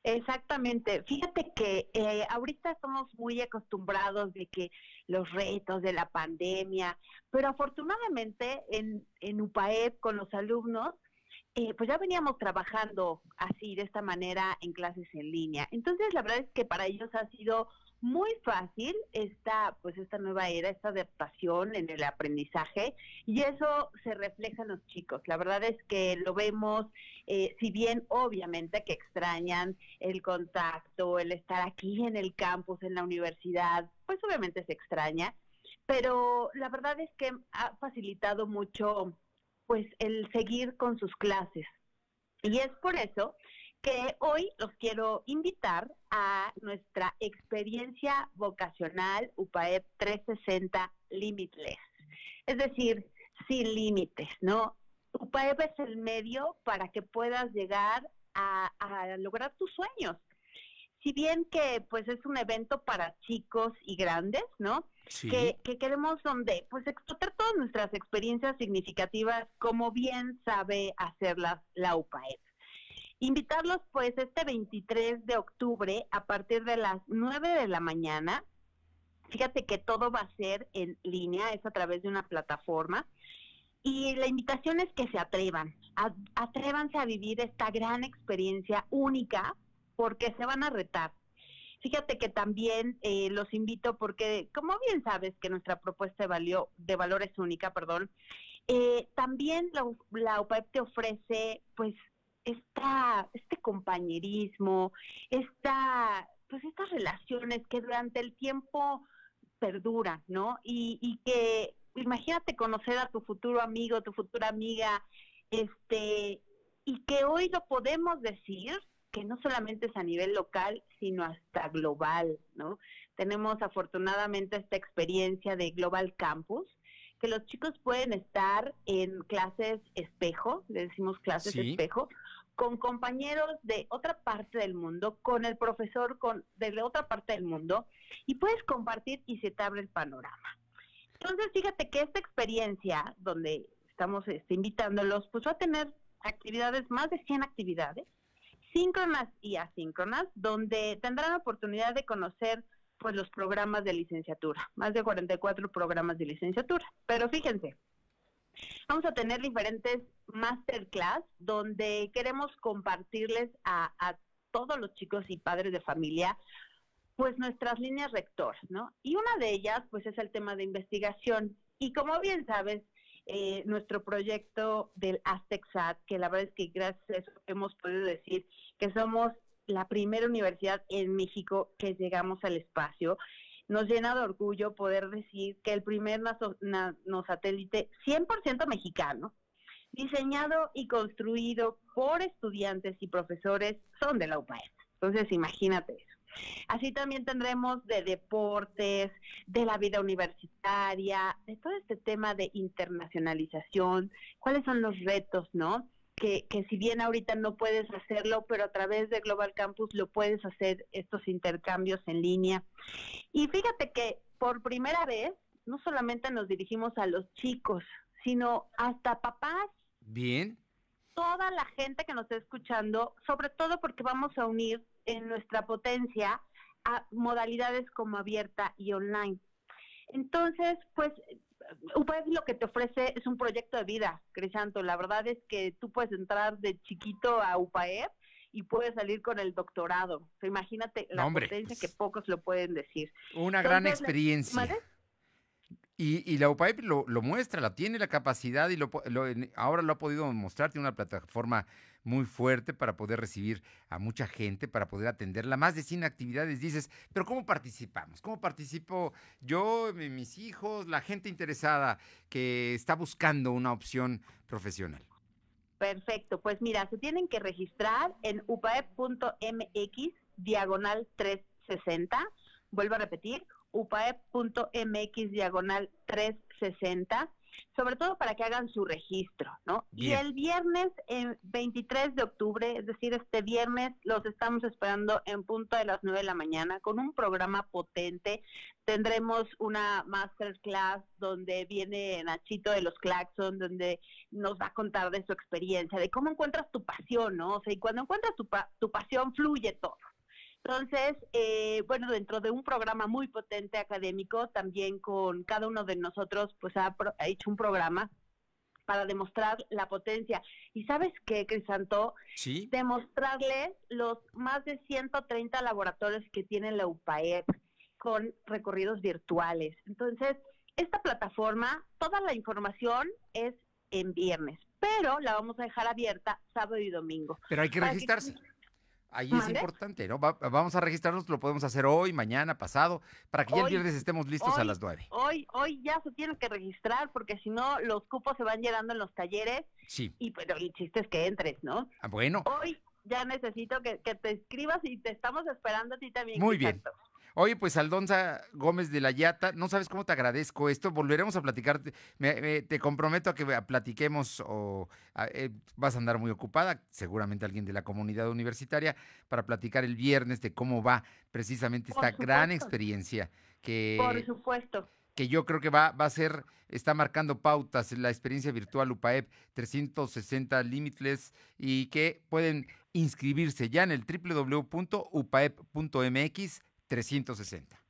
Exactamente. Fíjate que eh, ahorita estamos muy acostumbrados de que los retos de la pandemia, pero afortunadamente en, en UPAEP con los alumnos, eh, pues ya veníamos trabajando así, de esta manera, en clases en línea. Entonces, la verdad es que para ellos ha sido muy fácil esta, pues esta nueva era, esta adaptación en el aprendizaje, y eso se refleja en los chicos. La verdad es que lo vemos, eh, si bien obviamente que extrañan el contacto, el estar aquí en el campus, en la universidad, pues obviamente se extraña, pero la verdad es que ha facilitado mucho pues el seguir con sus clases. Y es por eso que hoy los quiero invitar a nuestra experiencia vocacional UPAEP 360 Limitless. Es decir, sin límites, ¿no? UPAEP es el medio para que puedas llegar a, a lograr tus sueños. Si bien que pues es un evento para chicos y grandes, ¿no? Sí. Que, que queremos donde pues explotar todas nuestras experiencias significativas como bien sabe hacerlas la UPAEP. Invitarlos pues este 23 de octubre a partir de las 9 de la mañana. Fíjate que todo va a ser en línea, es a través de una plataforma. Y la invitación es que se atrevan, a- atrévanse a vivir esta gran experiencia única porque se van a retar. Fíjate que también eh, los invito porque, como bien sabes que nuestra propuesta de, valio- de valor es única, perdón, eh, también la, la UPAEP te ofrece pues esta, este compañerismo, esta, pues estas relaciones que durante el tiempo perduran, ¿no? Y, y que imagínate conocer a tu futuro amigo, tu futura amiga, este, y que hoy lo podemos decir que no solamente es a nivel local, sino hasta global, ¿no? Tenemos afortunadamente esta experiencia de Global Campus, que los chicos pueden estar en clases espejo, le decimos clases Sí. espejo, con compañeros de otra parte del mundo, con el profesor con, de otra parte del mundo, y puedes compartir y se te abre el panorama. Entonces, fíjate que esta experiencia, donde estamos este, invitándolos, pues va a tener actividades, más de 100 actividades, síncronas y asíncronas, donde tendrán oportunidad de conocer pues los programas de licenciatura, más de 44 programas de licenciatura. Pero fíjense, vamos a tener diferentes masterclass donde queremos compartirles a, a todos los chicos y padres de familia pues nuestras líneas rectoras, ¿no? Y una de ellas pues es el tema de investigación. Y como bien sabes, eh, nuestro proyecto del Aztexat, que la verdad es que gracias a eso hemos podido decir que somos la primera universidad en México que llegamos al espacio. Nos llena de orgullo poder decir que el primer nanosatélite 100% mexicano, diseñado y construido por estudiantes y profesores, son de la UPAEP. Entonces, imagínate eso. Así también tendremos de deportes, de la vida universitaria, de todo este tema de internacionalización, cuáles son los retos, ¿no? Que, que si bien ahorita no puedes hacerlo, pero a través de Global Campus lo puedes hacer estos intercambios en línea. Y fíjate que por primera vez no solamente nos dirigimos a los chicos, sino hasta papás, Bien. Toda la gente que nos está escuchando, sobre todo porque vamos a unir en nuestra potencia a modalidades como abierta y online. Entonces, pues, UPAEP lo que te ofrece es un proyecto de vida, Crisanto. La verdad es que tú puedes entrar de chiquito a UPAEP y puedes salir con el doctorado. O sea, imagínate la No, hombre, potencia pues, que pocos lo pueden decir. Una gran Entonces, experiencia. Y, y la UPAEP lo, muestra, la tiene la capacidad y lo, ahora lo ha podido mostrar, tiene una plataforma muy fuerte para poder recibir a mucha gente, para poder atenderla. Más de 100 actividades, dices, pero ¿cómo participamos? ¿Cómo participo yo, mi- mis hijos, la gente interesada que está buscando una opción profesional? Perfecto, pues mira, se tienen que registrar en upaep.mx diagonal 360. Vuelvo a repetir, upaep.mx diagonal 360. sobre todo para que hagan su registro, ¿no? Y el viernes eh, 23 de octubre, es decir, este viernes, los estamos esperando en punto de las 9 de la mañana con un programa potente. Tendremos una masterclass donde viene Nachito de los Claxon, donde nos va a contar de su experiencia, de cómo encuentras tu pasión, ¿no? O sea, y cuando encuentras tu, pa- tu pasión, fluye todo. Entonces, eh, bueno, dentro de un programa muy potente académico, también con cada uno de nosotros, pues ha, pro- ha hecho un programa para demostrar la potencia. ¿Y sabes qué, Crisanto? Sí. Demostrarles los más de 130 laboratorios que tiene la UPAEP con recorridos virtuales. Entonces, esta plataforma, toda la información es en viernes, pero la vamos a dejar abierta sábado y domingo. Pero hay que registrarse. Ahí es importante, ¿no? Va- vamos a registrarnos, lo podemos hacer hoy, mañana, pasado, para que ya el viernes estemos listos a las nueve. Hoy, hoy ya se tienen que registrar porque si no los cupos se van llenando en los talleres Sí. y pero el chiste es que entres, ¿no? Ah, bueno, Hoy ya necesito que, que te escribas y te estamos esperando a ti también. muy bien. Oye, pues Aldonza Gómez de la Yata, no sabes cómo te agradezco esto. Volveremos a platicar. Me- me- te comprometo a que platiquemos o a- eh, vas a andar muy ocupada, seguramente alguien de la comunidad universitaria, para platicar el viernes de cómo va precisamente esta gran experiencia que Por supuesto. que yo creo que va, va a ser, está marcando pautas en la experiencia virtual UPAEP 360 Limitless y que pueden inscribirse ya en el www.upaep.mx 360.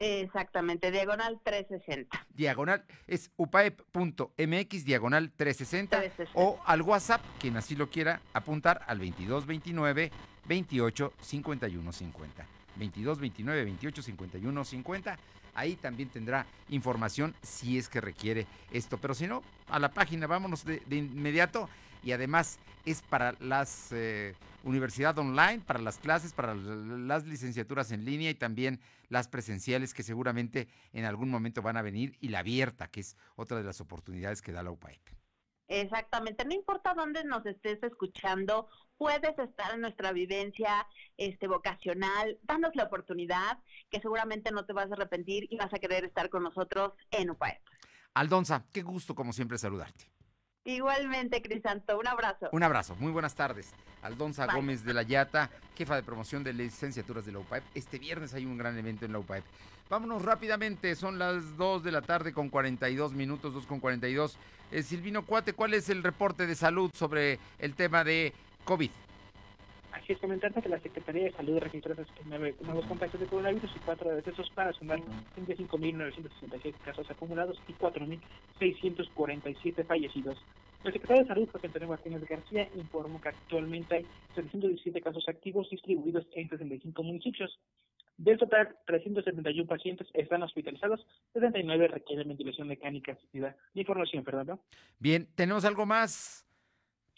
Exactamente, diagonal 360. Diagonal es upaep.mx diagonal 360 360. o al WhatsApp, quien así lo quiera apuntar al 2229 28 51 50. 2229 28 51 50. Ahí también tendrá información si es que requiere esto. Pero si no, a la página, vámonos de, de inmediato. Y además es para las eh, universidad online, para las clases, para las licenciaturas en línea y también las presenciales que seguramente en algún momento van a venir y la abierta, que es otra de las oportunidades que da la UPAEP. Exactamente, no importa dónde nos estés escuchando, puedes estar en nuestra vivencia este vocacional, danos la oportunidad, que seguramente no te vas a arrepentir y vas a querer estar con nosotros en UPAEP. Aldonza, qué gusto como siempre saludarte. Igualmente, Crisanto, un abrazo. Un abrazo, muy buenas tardes. Aldonza Bye. Gómez de la Yata, jefa de promoción de licenciaturas de la UPAEP. Este viernes hay un gran evento en la UPAEP. Vámonos rápidamente, son las 2 de la tarde con 42 minutos, 2 con 42. Eh, Silvino Cuate, ¿cuál es el reporte de salud sobre el tema de COVID? Así es, comentarte que la Secretaría de Salud registró 69 nuevos contagios de coronavirus y 4 decesos para sumar 35.967 casos acumulados y 4.647 fallecidos. El secretario de Salud, José Antonio Martínez García, informó que actualmente hay 717 casos activos distribuidos en 65 municipios. Del total, 371 pacientes están hospitalizados, 79 requieren ventilación mecánica asistida. Información, Fernando. Bien, ¿tenemos algo más?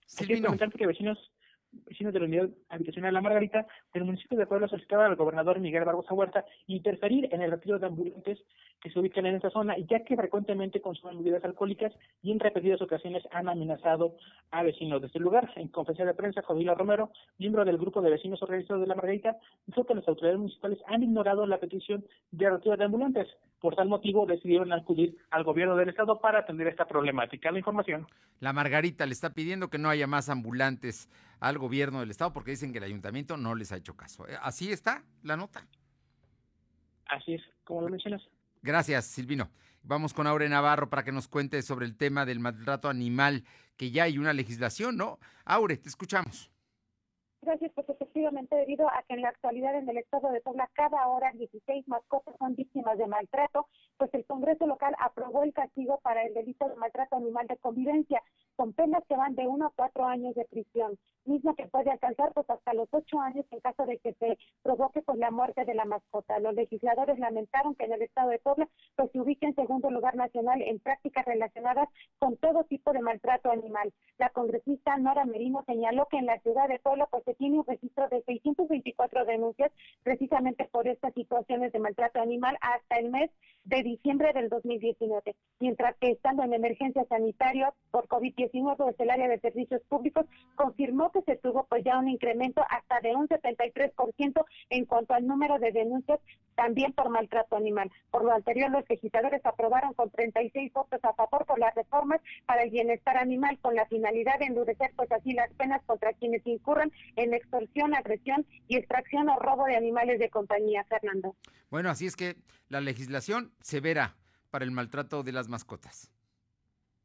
Silvino. comentarte que vecinos vecinos de la unidad habitacional La Margarita del municipio de Puebla solicitaban al gobernador Miguel Barbosa Huerta interferir en el retiro de ambulantes que se ubican en esta zona, ya que frecuentemente consumen bebidas alcohólicas y en repetidas ocasiones han amenazado a vecinos de este lugar. En conferencia de prensa, Jovila Romero, miembro del grupo de vecinos organizados de La Margarita, dijo que las autoridades municipales han ignorado la petición de retiro de ambulantes. Por tal motivo, decidieron acudir al gobierno del estado para atender esta problemática. La información. La Margarita le está pidiendo que no haya más ambulantes al gobierno del estado porque dicen que el ayuntamiento no les ha hecho caso. Eh, Así está la nota. Así es, como lo mencionas. Gracias, Silvino. Vamos con Aure Navarro para que nos cuente sobre el tema del maltrato animal, que ya hay una legislación, ¿no? Aure, te escuchamos. Gracias, pues efectivamente, debido a que en la actualidad en el estado de Puebla cada hora 16 mascotas son víctimas de maltrato, pues el Congreso local aprobó el castigo para el delito de maltrato animal de convivencia, con penas que van de uno a cuatro años de prisión, mismo que puede alcanzar pues hasta los ocho años en caso de que se provoque pues la muerte de la mascota. Los legisladores lamentaron que en el estado de Puebla pues se ubique en segundo lugar nacional en prácticas relacionadas con todo tipo de maltrato animal. La congresista Nora Merino señaló que en la ciudad de Puebla pues tiene un registro de 624 denuncias precisamente por estas situaciones de maltrato animal hasta el mes de diciembre del 2019. mientras que estando en emergencia sanitaria por COVID-19 desde el área de servicios públicos confirmó que se tuvo pues ya un incremento hasta de un 73% en cuanto al número de denuncias también por maltrato animal. Por lo anterior, los legisladores aprobaron con 36 votos a favor por las reformas para el bienestar animal con la finalidad de endurecer pues así las penas contra quienes incurran en extorsión, agresión y extracción o robo de animales de compañía, Fernando. Bueno, así es que la legislación severa para el maltrato de las mascotas.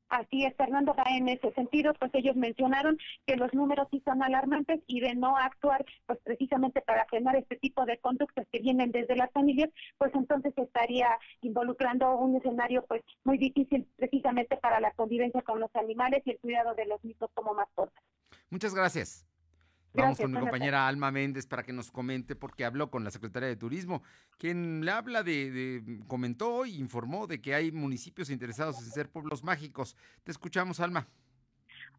Así es, Fernando, va en ese sentido, pues ellos mencionaron que los números sí son alarmantes y de no actuar, pues precisamente para frenar este tipo de conductas que vienen desde las familias, pues entonces estaría involucrando un escenario pues muy difícil precisamente para la convivencia con los animales y el cuidado de los mismos como mascotas. Muchas gracias. Vamos con mi compañera Alma Méndez para que nos comente, porque habló con la secretaria de Turismo, quien le habla de, de, comentó y informó de que hay municipios interesados en ser pueblos mágicos. Te escuchamos, Alma.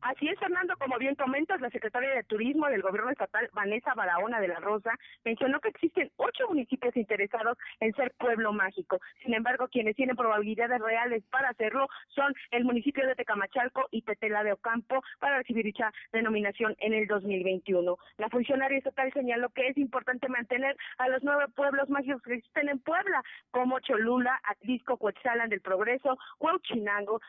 Así es, Fernando, como bien comentas, la secretaria de Turismo del Gobierno Estatal, Vanessa Barahona de la Rosa, mencionó que existen ocho municipios interesados en ser pueblo mágico. Sin embargo, quienes tienen probabilidades reales para hacerlo son el municipio de Tecamachalco y Tetela de Ocampo para recibir dicha denominación en el 2021. La funcionaria estatal señaló que es importante mantener a los nueve pueblos mágicos que existen en Puebla, como Cholula, Atlisco, Coetzalan del Progreso, Huauchinango,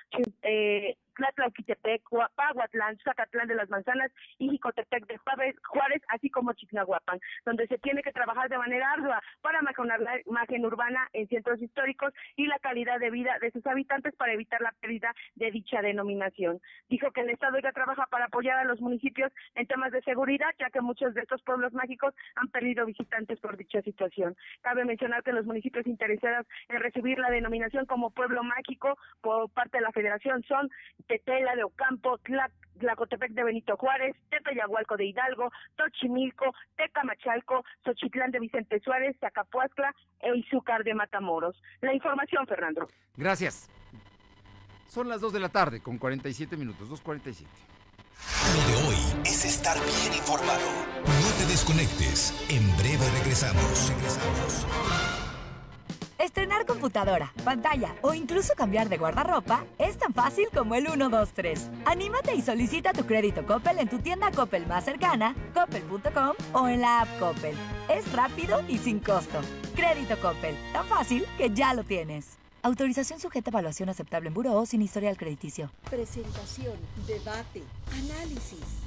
eh, Tlatlauquitepec, Pahuatlán, Zacatlán de las Manzanas y Jicotepec de Juárez, así como Chignahuapan, donde se tiene que trabajar de manera ardua para mejorar la imagen urbana en centros históricos y la calidad de vida de sus habitantes para evitar la pérdida de dicha denominación. Dijo que el Estado ya trabaja para apoyar a los municipios en temas de seguridad, ya que muchos de estos pueblos mágicos han perdido visitantes por dicha situación. Cabe mencionar que los municipios interesados en recibir la denominación como pueblo mágico por parte de la Federación son Tetela de Ocampo, Tlacotepec de Benito Juárez, Tepeyahualco de Hidalgo, Tochimilco, Tecamachalco, Xochitlán de Vicente Suárez, Zacapuazcla e Izúcar de Matamoros. La información, Fernando. Gracias. Son las 2 de la tarde con 47 minutos, 2.47. Lo de hoy es estar bien informado. No te desconectes. En breve regresamos. Regresamos. Estrenar computadora, pantalla o incluso cambiar de guardarropa es tan fácil como el 123. Anímate y solicita tu crédito Coppel en tu tienda Coppel más cercana, coppel.com o en la app Coppel. Es rápido y sin costo. Crédito Coppel, tan fácil que ya lo tienes. Autorización sujeta a evaluación aceptable en Buró sin historial crediticio. Presentación, debate, análisis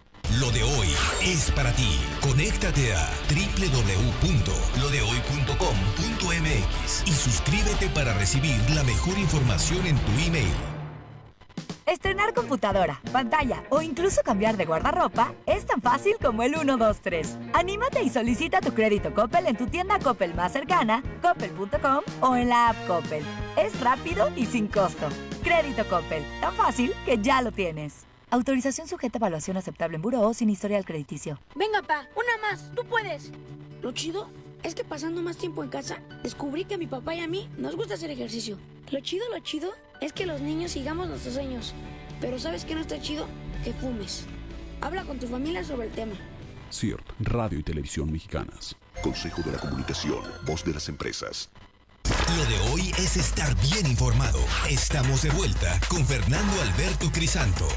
Lo de hoy es para ti. Conéctate a www.lodehoy.com.mx y suscríbete para recibir la mejor información en tu email. Estrenar computadora, pantalla o incluso cambiar de guardarropa es tan fácil como el 123. Anímate y solicita tu crédito Coppel en tu tienda Coppel más cercana, coppel.com o en la app Coppel. Es rápido y sin costo. Crédito Coppel, tan fácil que ya lo tienes. Autorización sujeta a evaluación aceptable en Buró sin historial crediticio. Venga, pa, una más, tú puedes. Lo chido es que pasando más tiempo en casa, descubrí que a mi papá y a mí nos gusta hacer ejercicio. Lo chido, lo chido es que los niños sigamos nuestros sueños. Pero ¿sabes qué no está chido? Que fumes. Habla con tu familia sobre el tema. CIRT, Radio y Televisión Mexicanas. Consejo de la Comunicación, voz de las empresas. Lo de hoy es estar bien informado. Estamos de vuelta con Fernando Alberto Crisanto.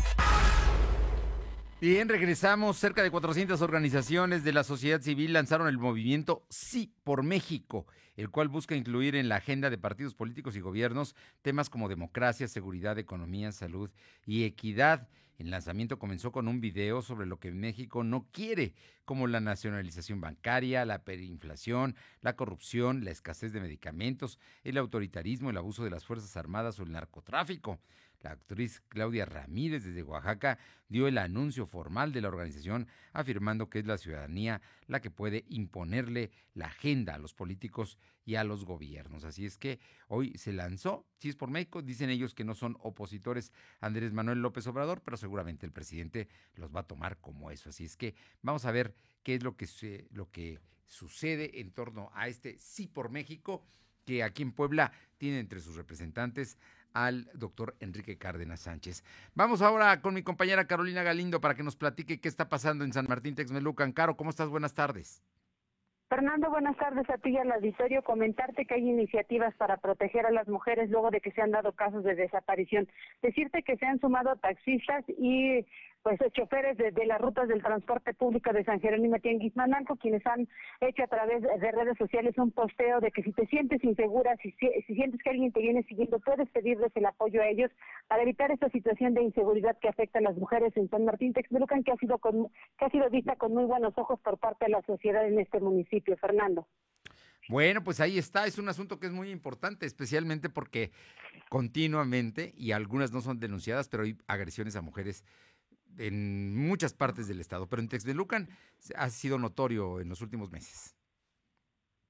Bien, regresamos. Cerca de 400 organizaciones de la sociedad civil lanzaron el movimiento Sí por México, el cual busca incluir en la agenda de partidos políticos y gobiernos temas como democracia, seguridad, economía, salud y equidad. El lanzamiento comenzó con un video sobre lo que México no quiere, como la nacionalización bancaria, la perinflación, la corrupción, la escasez de medicamentos, el autoritarismo, el abuso de las Fuerzas Armadas o el narcotráfico. La actriz Claudia Ramírez desde Oaxaca dio el anuncio formal de la organización afirmando que es la ciudadanía la que puede imponerle la agenda a los políticos y a los gobiernos. Así es que hoy se lanzó, si es por México, dicen ellos que no son opositores a Andrés Manuel López Obrador, pero seguramente el presidente los va a tomar como eso. Así es que vamos a ver qué es lo que, lo que sucede en torno a este sí por México, que aquí en Puebla tiene entre sus representantes al doctor Enrique Cárdenas Sánchez. Vamos ahora con mi compañera Carolina Galindo para que nos platique qué está pasando en San Martín Texmelucan. Caro, ¿cómo estás? Buenas tardes. Fernando, buenas tardes a ti y al auditorio. Comentarte que hay iniciativas para proteger a las mujeres luego de que se han dado casos de desaparición. Decirte que se han sumado taxistas y pues choferes de, las rutas del transporte público de San Jerónimo Tianguis Mananco, quienes han hecho a través de redes sociales un posteo de que si te sientes insegura, si, si sientes que alguien te viene siguiendo, puedes pedirles el apoyo a ellos para evitar esta situación de inseguridad que afecta a las mujeres en San Martín Texmelucan, que ha sido con, que ha sido vista con muy buenos ojos por parte de la sociedad en este municipio. Fernando. Bueno, pues ahí está, es un asunto que es muy importante, especialmente porque continuamente, y algunas no son denunciadas, pero hay agresiones a mujeres en muchas partes del estado, pero en Texmelucan ha sido notorio en los últimos meses.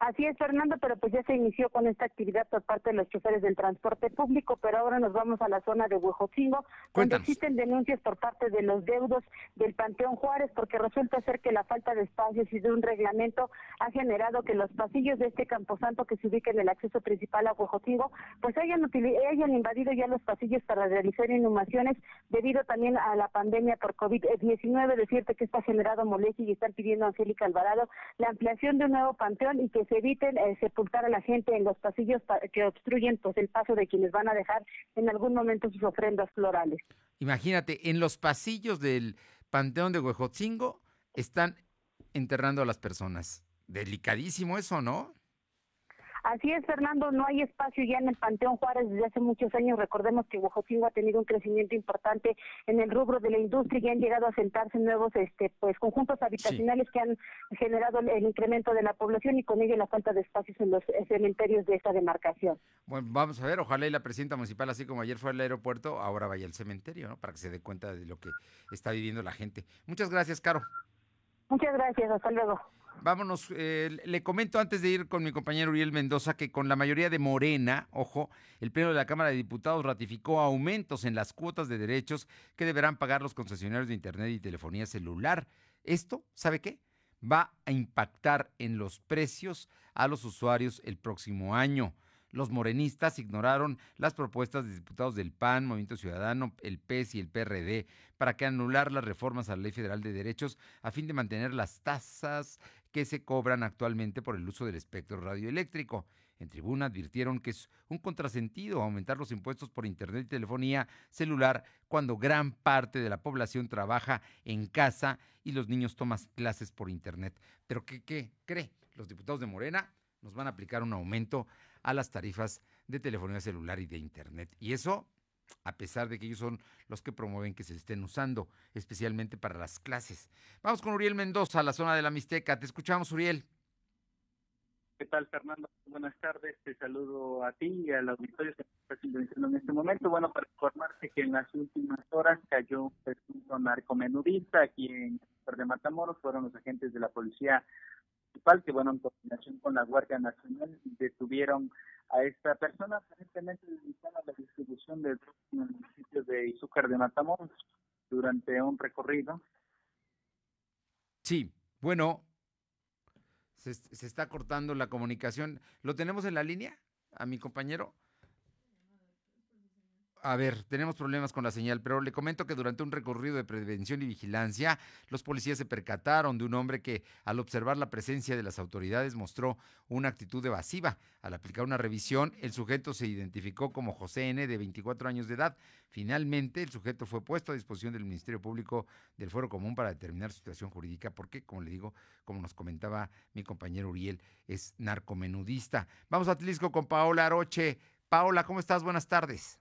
Así es, Fernando, pero pues ya se inició con esta actividad por parte de los choferes del transporte público, pero ahora nos vamos a la zona de Huejotzingo, donde existen denuncias por parte de los deudos del Panteón Juárez, porque resulta ser que la falta de espacios y de un reglamento ha generado que los pasillos de este camposanto que se ubica en el acceso principal a Huejotzingo, pues hayan, hayan invadido ya los pasillos para realizar inhumaciones debido también a la pandemia por COVID-19. Decirte que está generado molestia y están pidiendo a Angélica Alvarado la ampliación de un nuevo panteón y que se eviten eh, sepultar a la gente en los pasillos que obstruyen pues el paso de quienes van a dejar en algún momento sus ofrendas florales. Imagínate, en los pasillos del Panteón de Huejotzingo están enterrando a las personas. Delicadísimo eso, ¿no? Así es, Fernando, no hay espacio ya en el Panteón Juárez desde hace muchos años. Recordemos que Huejotzingo ha tenido un crecimiento importante en el rubro de la industria y han llegado a sentarse nuevos este, pues conjuntos habitacionales que han generado el, incremento de la población y con ello la falta de espacios en los cementerios de esta demarcación. Bueno, vamos a ver, ojalá y la presidenta municipal, así como ayer fue al aeropuerto, ahora vaya al cementerio, ¿no? Para que se dé cuenta de lo que está viviendo la gente. Muchas gracias, Caro. Muchas gracias, hasta luego. Vámonos, eh, le comento antes de ir con mi compañero Uriel Mendoza que con la mayoría de Morena, ojo, el Pleno de la Cámara de Diputados ratificó aumentos en las cuotas de derechos que deberán pagar los concesionarios de Internet y telefonía celular. Esto, ¿sabe qué? Va a impactar en los precios a los usuarios el próximo año los morenistas ignoraron las propuestas de diputados del PAN, Movimiento Ciudadano, el PES y el PRD para que anular las reformas a la Ley Federal de Derechos a fin de mantener las tasas que se cobran actualmente por el uso del espectro radioeléctrico. En tribuna advirtieron que es un contrasentido aumentar los impuestos por Internet y telefonía celular cuando gran parte de la población trabaja en casa y los niños toman clases por Internet. Pero ¿qué, qué cree? Los diputados de Morena nos van a aplicar un aumento a las tarifas de telefonía celular y de Internet. Y eso, a pesar de que ellos son los que promueven que se estén usando, especialmente para las clases. Vamos con Uriel Mendoza, a la zona de la Mixteca. Te escuchamos, Uriel. ¿Qué tal, Fernando? Buenas tardes. Te saludo a ti y al auditorio que está sintonizando en este momento. Bueno, para informarte que en las últimas horas cayó un presunto narcomenudista aquí en de Matamoros. Fueron los agentes de la policía que, bueno, en coordinación con la Guardia Nacional, detuvieron a esta persona aparentemente dedicada a la distribución de drogas en el municipio de Izúcar de Matamoros durante un recorrido. Sí, bueno, se, se está cortando la comunicación. ¿Lo tenemos en la línea a mi compañero? A ver, tenemos problemas con la señal, pero le comento que durante un recorrido de prevención y vigilancia, los policías se percataron de un hombre que, al observar la presencia de las autoridades, mostró una actitud evasiva. Al aplicar una revisión, el sujeto se identificó como José N., de 24 años de edad. Finalmente, el sujeto fue puesto a disposición del Ministerio Público del Foro Común para determinar su situación jurídica, porque, como le digo, como nos comentaba mi compañero Uriel, es narcomenudista. Vamos a Tlisco con Paola Aroche. Paola, ¿cómo estás? Buenas tardes.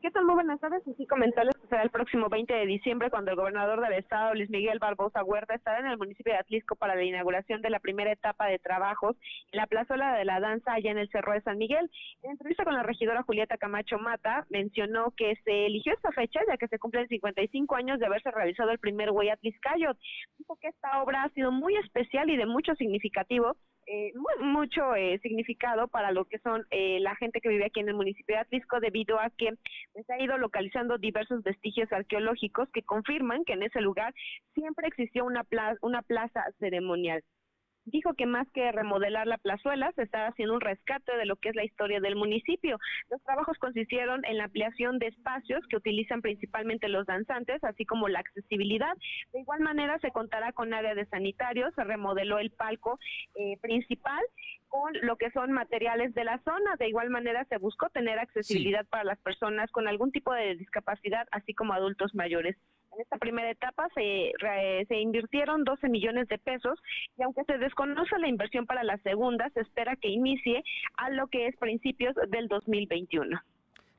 ¿Qué tal? Muy buenas tardes. Así comentarles que será el próximo 20 de diciembre cuando el gobernador del estado, Luis Miguel Barbosa Huerta, estará en el municipio de Atlisco para la inauguración de la primera etapa de trabajos en la plazuela de la danza allá en el Cerro de San Miguel. En entrevista con la regidora Julieta Camacho Mata, mencionó que se eligió esta fecha ya que se cumplen 55 años de haberse realizado el primer Güey Atliscayo. Dijo que esta obra ha sido muy especial y de mucho significativo eh, mucho eh, significado para lo que son eh, la gente que vive aquí en el municipio de Atlisco debido a que pues, se ha ido localizando diversos vestigios arqueológicos que confirman que en ese lugar siempre existió una plaza, una plaza ceremonial dijo que más que remodelar la plazuela, se está haciendo un rescate de lo que es la historia del municipio. Los trabajos consistieron en la ampliación de espacios que utilizan principalmente los danzantes, así como la accesibilidad. De igual manera, se contará con área de sanitarios, se remodeló el palco eh, principal con lo que son materiales de la zona. De igual manera, se buscó tener accesibilidad para las personas con algún tipo de discapacidad, así como adultos mayores. En esta primera etapa se, se invirtieron 12 millones de pesos y aunque se desconoce la inversión para la segunda, se espera que inicie a lo que es principios del 2021.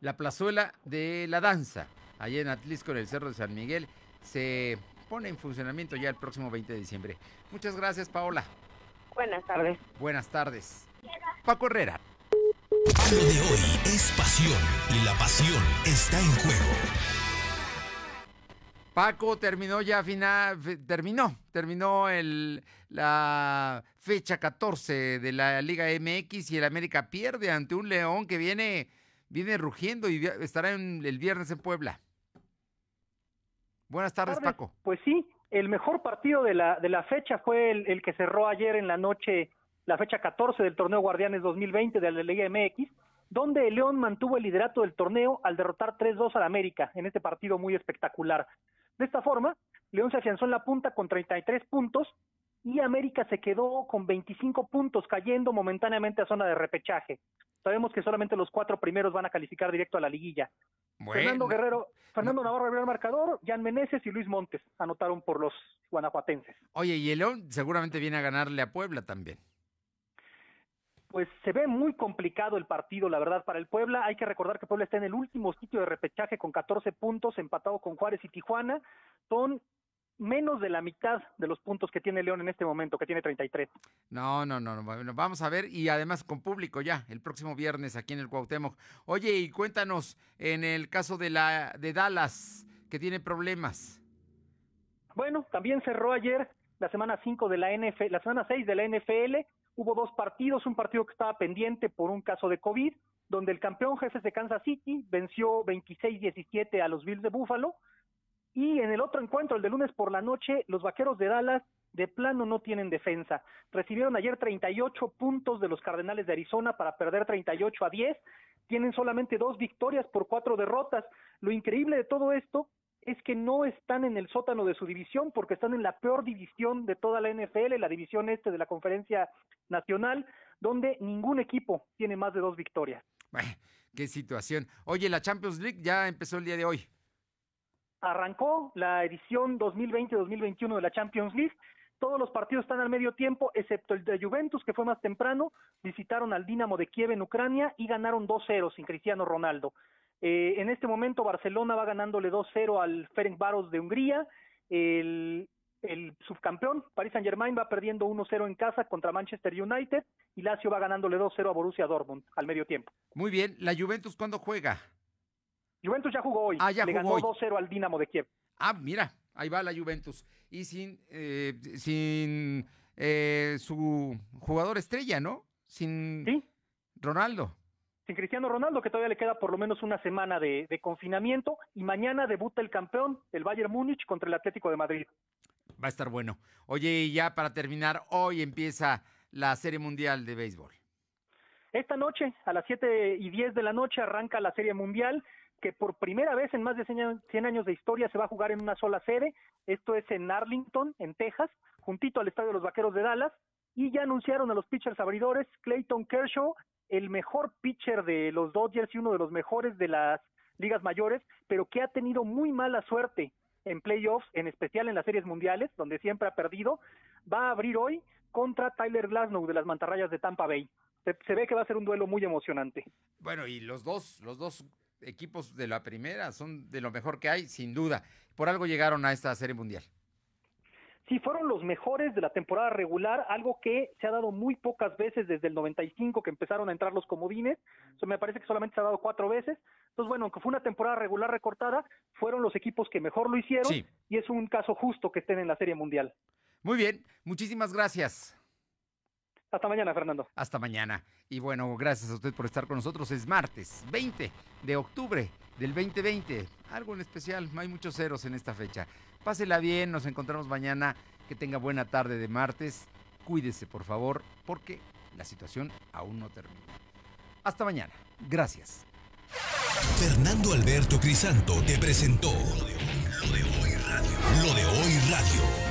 La plazuela de la danza, allá en Atlisco, en el Cerro de San Miguel, se pone en funcionamiento ya el próximo 20 de diciembre. Muchas gracias, Paola. Buenas tardes. Buenas tardes. Paco Herrera. Lo de hoy es pasión y la pasión está en juego. Paco terminó ya final, terminó, terminó el, la fecha 14 de la Liga MX y el América pierde ante un León que viene, viene rugiendo y estará en, el viernes en Puebla. Buenas tardes, Paco. Pues sí, el mejor partido de la, de la fecha fue el, el, que cerró ayer en la noche, la fecha 14 del torneo Guardianes 2020 de la Liga MX, donde el León mantuvo el liderato del torneo al derrotar 3-2 al América en este partido muy espectacular. De esta forma, León se afianzó en la punta con 33 puntos y América se quedó con 25 puntos, cayendo momentáneamente a zona de repechaje. Sabemos que solamente los cuatro primeros van a calificar directo a la liguilla. Fernando Guerrero, Fernando Navarro abrió el marcador, Jan Meneses y Luis Montes anotaron por los guanajuatenses. Oye, y el León seguramente viene a ganarle a Puebla también pues se ve muy complicado el partido, la verdad, para el Puebla. Hay que recordar que Puebla está en el último sitio de repechaje con 14 puntos, empatado con Juárez y Tijuana. Son menos de la mitad de los puntos que tiene León en este momento, que tiene 33. No, no, no, no, vamos a ver y además con público ya el próximo viernes aquí en el Cuauhtémoc. Oye, y cuéntanos en el caso de la de Dallas que tiene problemas. Bueno, también cerró ayer la semana 5 de la NFL, la semana 6 de la NFL hubo dos partidos, un partido que estaba pendiente por un caso de COVID, donde el campeón jefes de Kansas City venció 26-17 a los Bills de Buffalo, y en el otro encuentro, el de lunes por la noche, los Vaqueros de Dallas de plano no tienen defensa. Recibieron ayer 38 puntos de los Cardenales de Arizona para perder 38 a 10. Tienen solamente dos victorias por cuatro derrotas. Lo increíble de todo esto es que no están en el sótano de su división porque están en la peor división de toda la NFL, la división este de la Conferencia Nacional, donde ningún equipo tiene más de dos victorias. Qué situación. Oye, la Champions League ya empezó el día de hoy. Arrancó la edición 2020-2021 de la Champions League. Todos los partidos están al medio tiempo, excepto el de Juventus, que fue más temprano. Visitaron al Dinamo de Kiev en Ucrania y ganaron 2-0 sin Cristiano Ronaldo. Eh, en este momento Barcelona va ganándole 2-0 al Ferencváros de Hungría. El, subcampeón Paris Saint-Germain va perdiendo 1-0 en casa contra Manchester United y Lazio va ganándole 2-0 a Borussia Dortmund al medio tiempo. Muy bien, ¿la Juventus cuándo juega? Juventus ya jugó hoy. Ah, ya Le ganó 2-0 al Dinamo de Kiev. Ah, mira, ahí va la Juventus. Y sin, eh, sin eh, su jugador estrella, ¿no? Sin Ronaldo sin Cristiano Ronaldo, que todavía le queda por lo menos una semana de, confinamiento, y mañana debuta el campeón, el Bayern Múnich, contra el Atlético de Madrid. Va a estar bueno. Oye, y ya para terminar, hoy empieza la Serie Mundial de Béisbol. Esta noche, a las 7 y 10 de la noche, arranca la Serie Mundial, que por primera vez en más de 100 años de historia se va a jugar en una sola sede. Esto es en Arlington, en Texas, juntito al Estadio de los Vaqueros de Dallas. Y ya anunciaron a los pitchers abridores Clayton Kershaw el mejor pitcher de los Dodgers y uno de los mejores de las ligas mayores, pero que ha tenido muy mala suerte en playoffs, en especial en las series mundiales, donde siempre ha perdido, va a abrir hoy contra Tyler Glasnow de las Mantarrayas de Tampa Bay. Se, ve que va a ser un duelo muy emocionante. Bueno, y los dos, los dos equipos de la primera son de lo mejor que hay, sin duda. Por algo llegaron a esta serie mundial sí fueron los mejores de la temporada regular, algo que se ha dado muy pocas veces desde el 95 que empezaron a entrar los comodines, eso me parece que solamente se ha dado cuatro veces, entonces bueno, aunque fue una temporada regular recortada, fueron los equipos que mejor lo hicieron y es un caso justo que estén en la Serie Mundial. Muy bien, muchísimas gracias. Hasta mañana, Fernando. Hasta mañana. Y bueno, gracias a usted por estar con nosotros. Es martes 20 de octubre del 2020. Algo en especial, hay muchos ceros en esta fecha. Pásela bien, nos encontramos mañana. Que tenga buena tarde de martes. Cuídese, por favor, porque la situación aún no termina. Hasta mañana. Gracias. Fernando Alberto Crisanto te presentó Lo de Hoy Radio. Lo de Hoy Radio.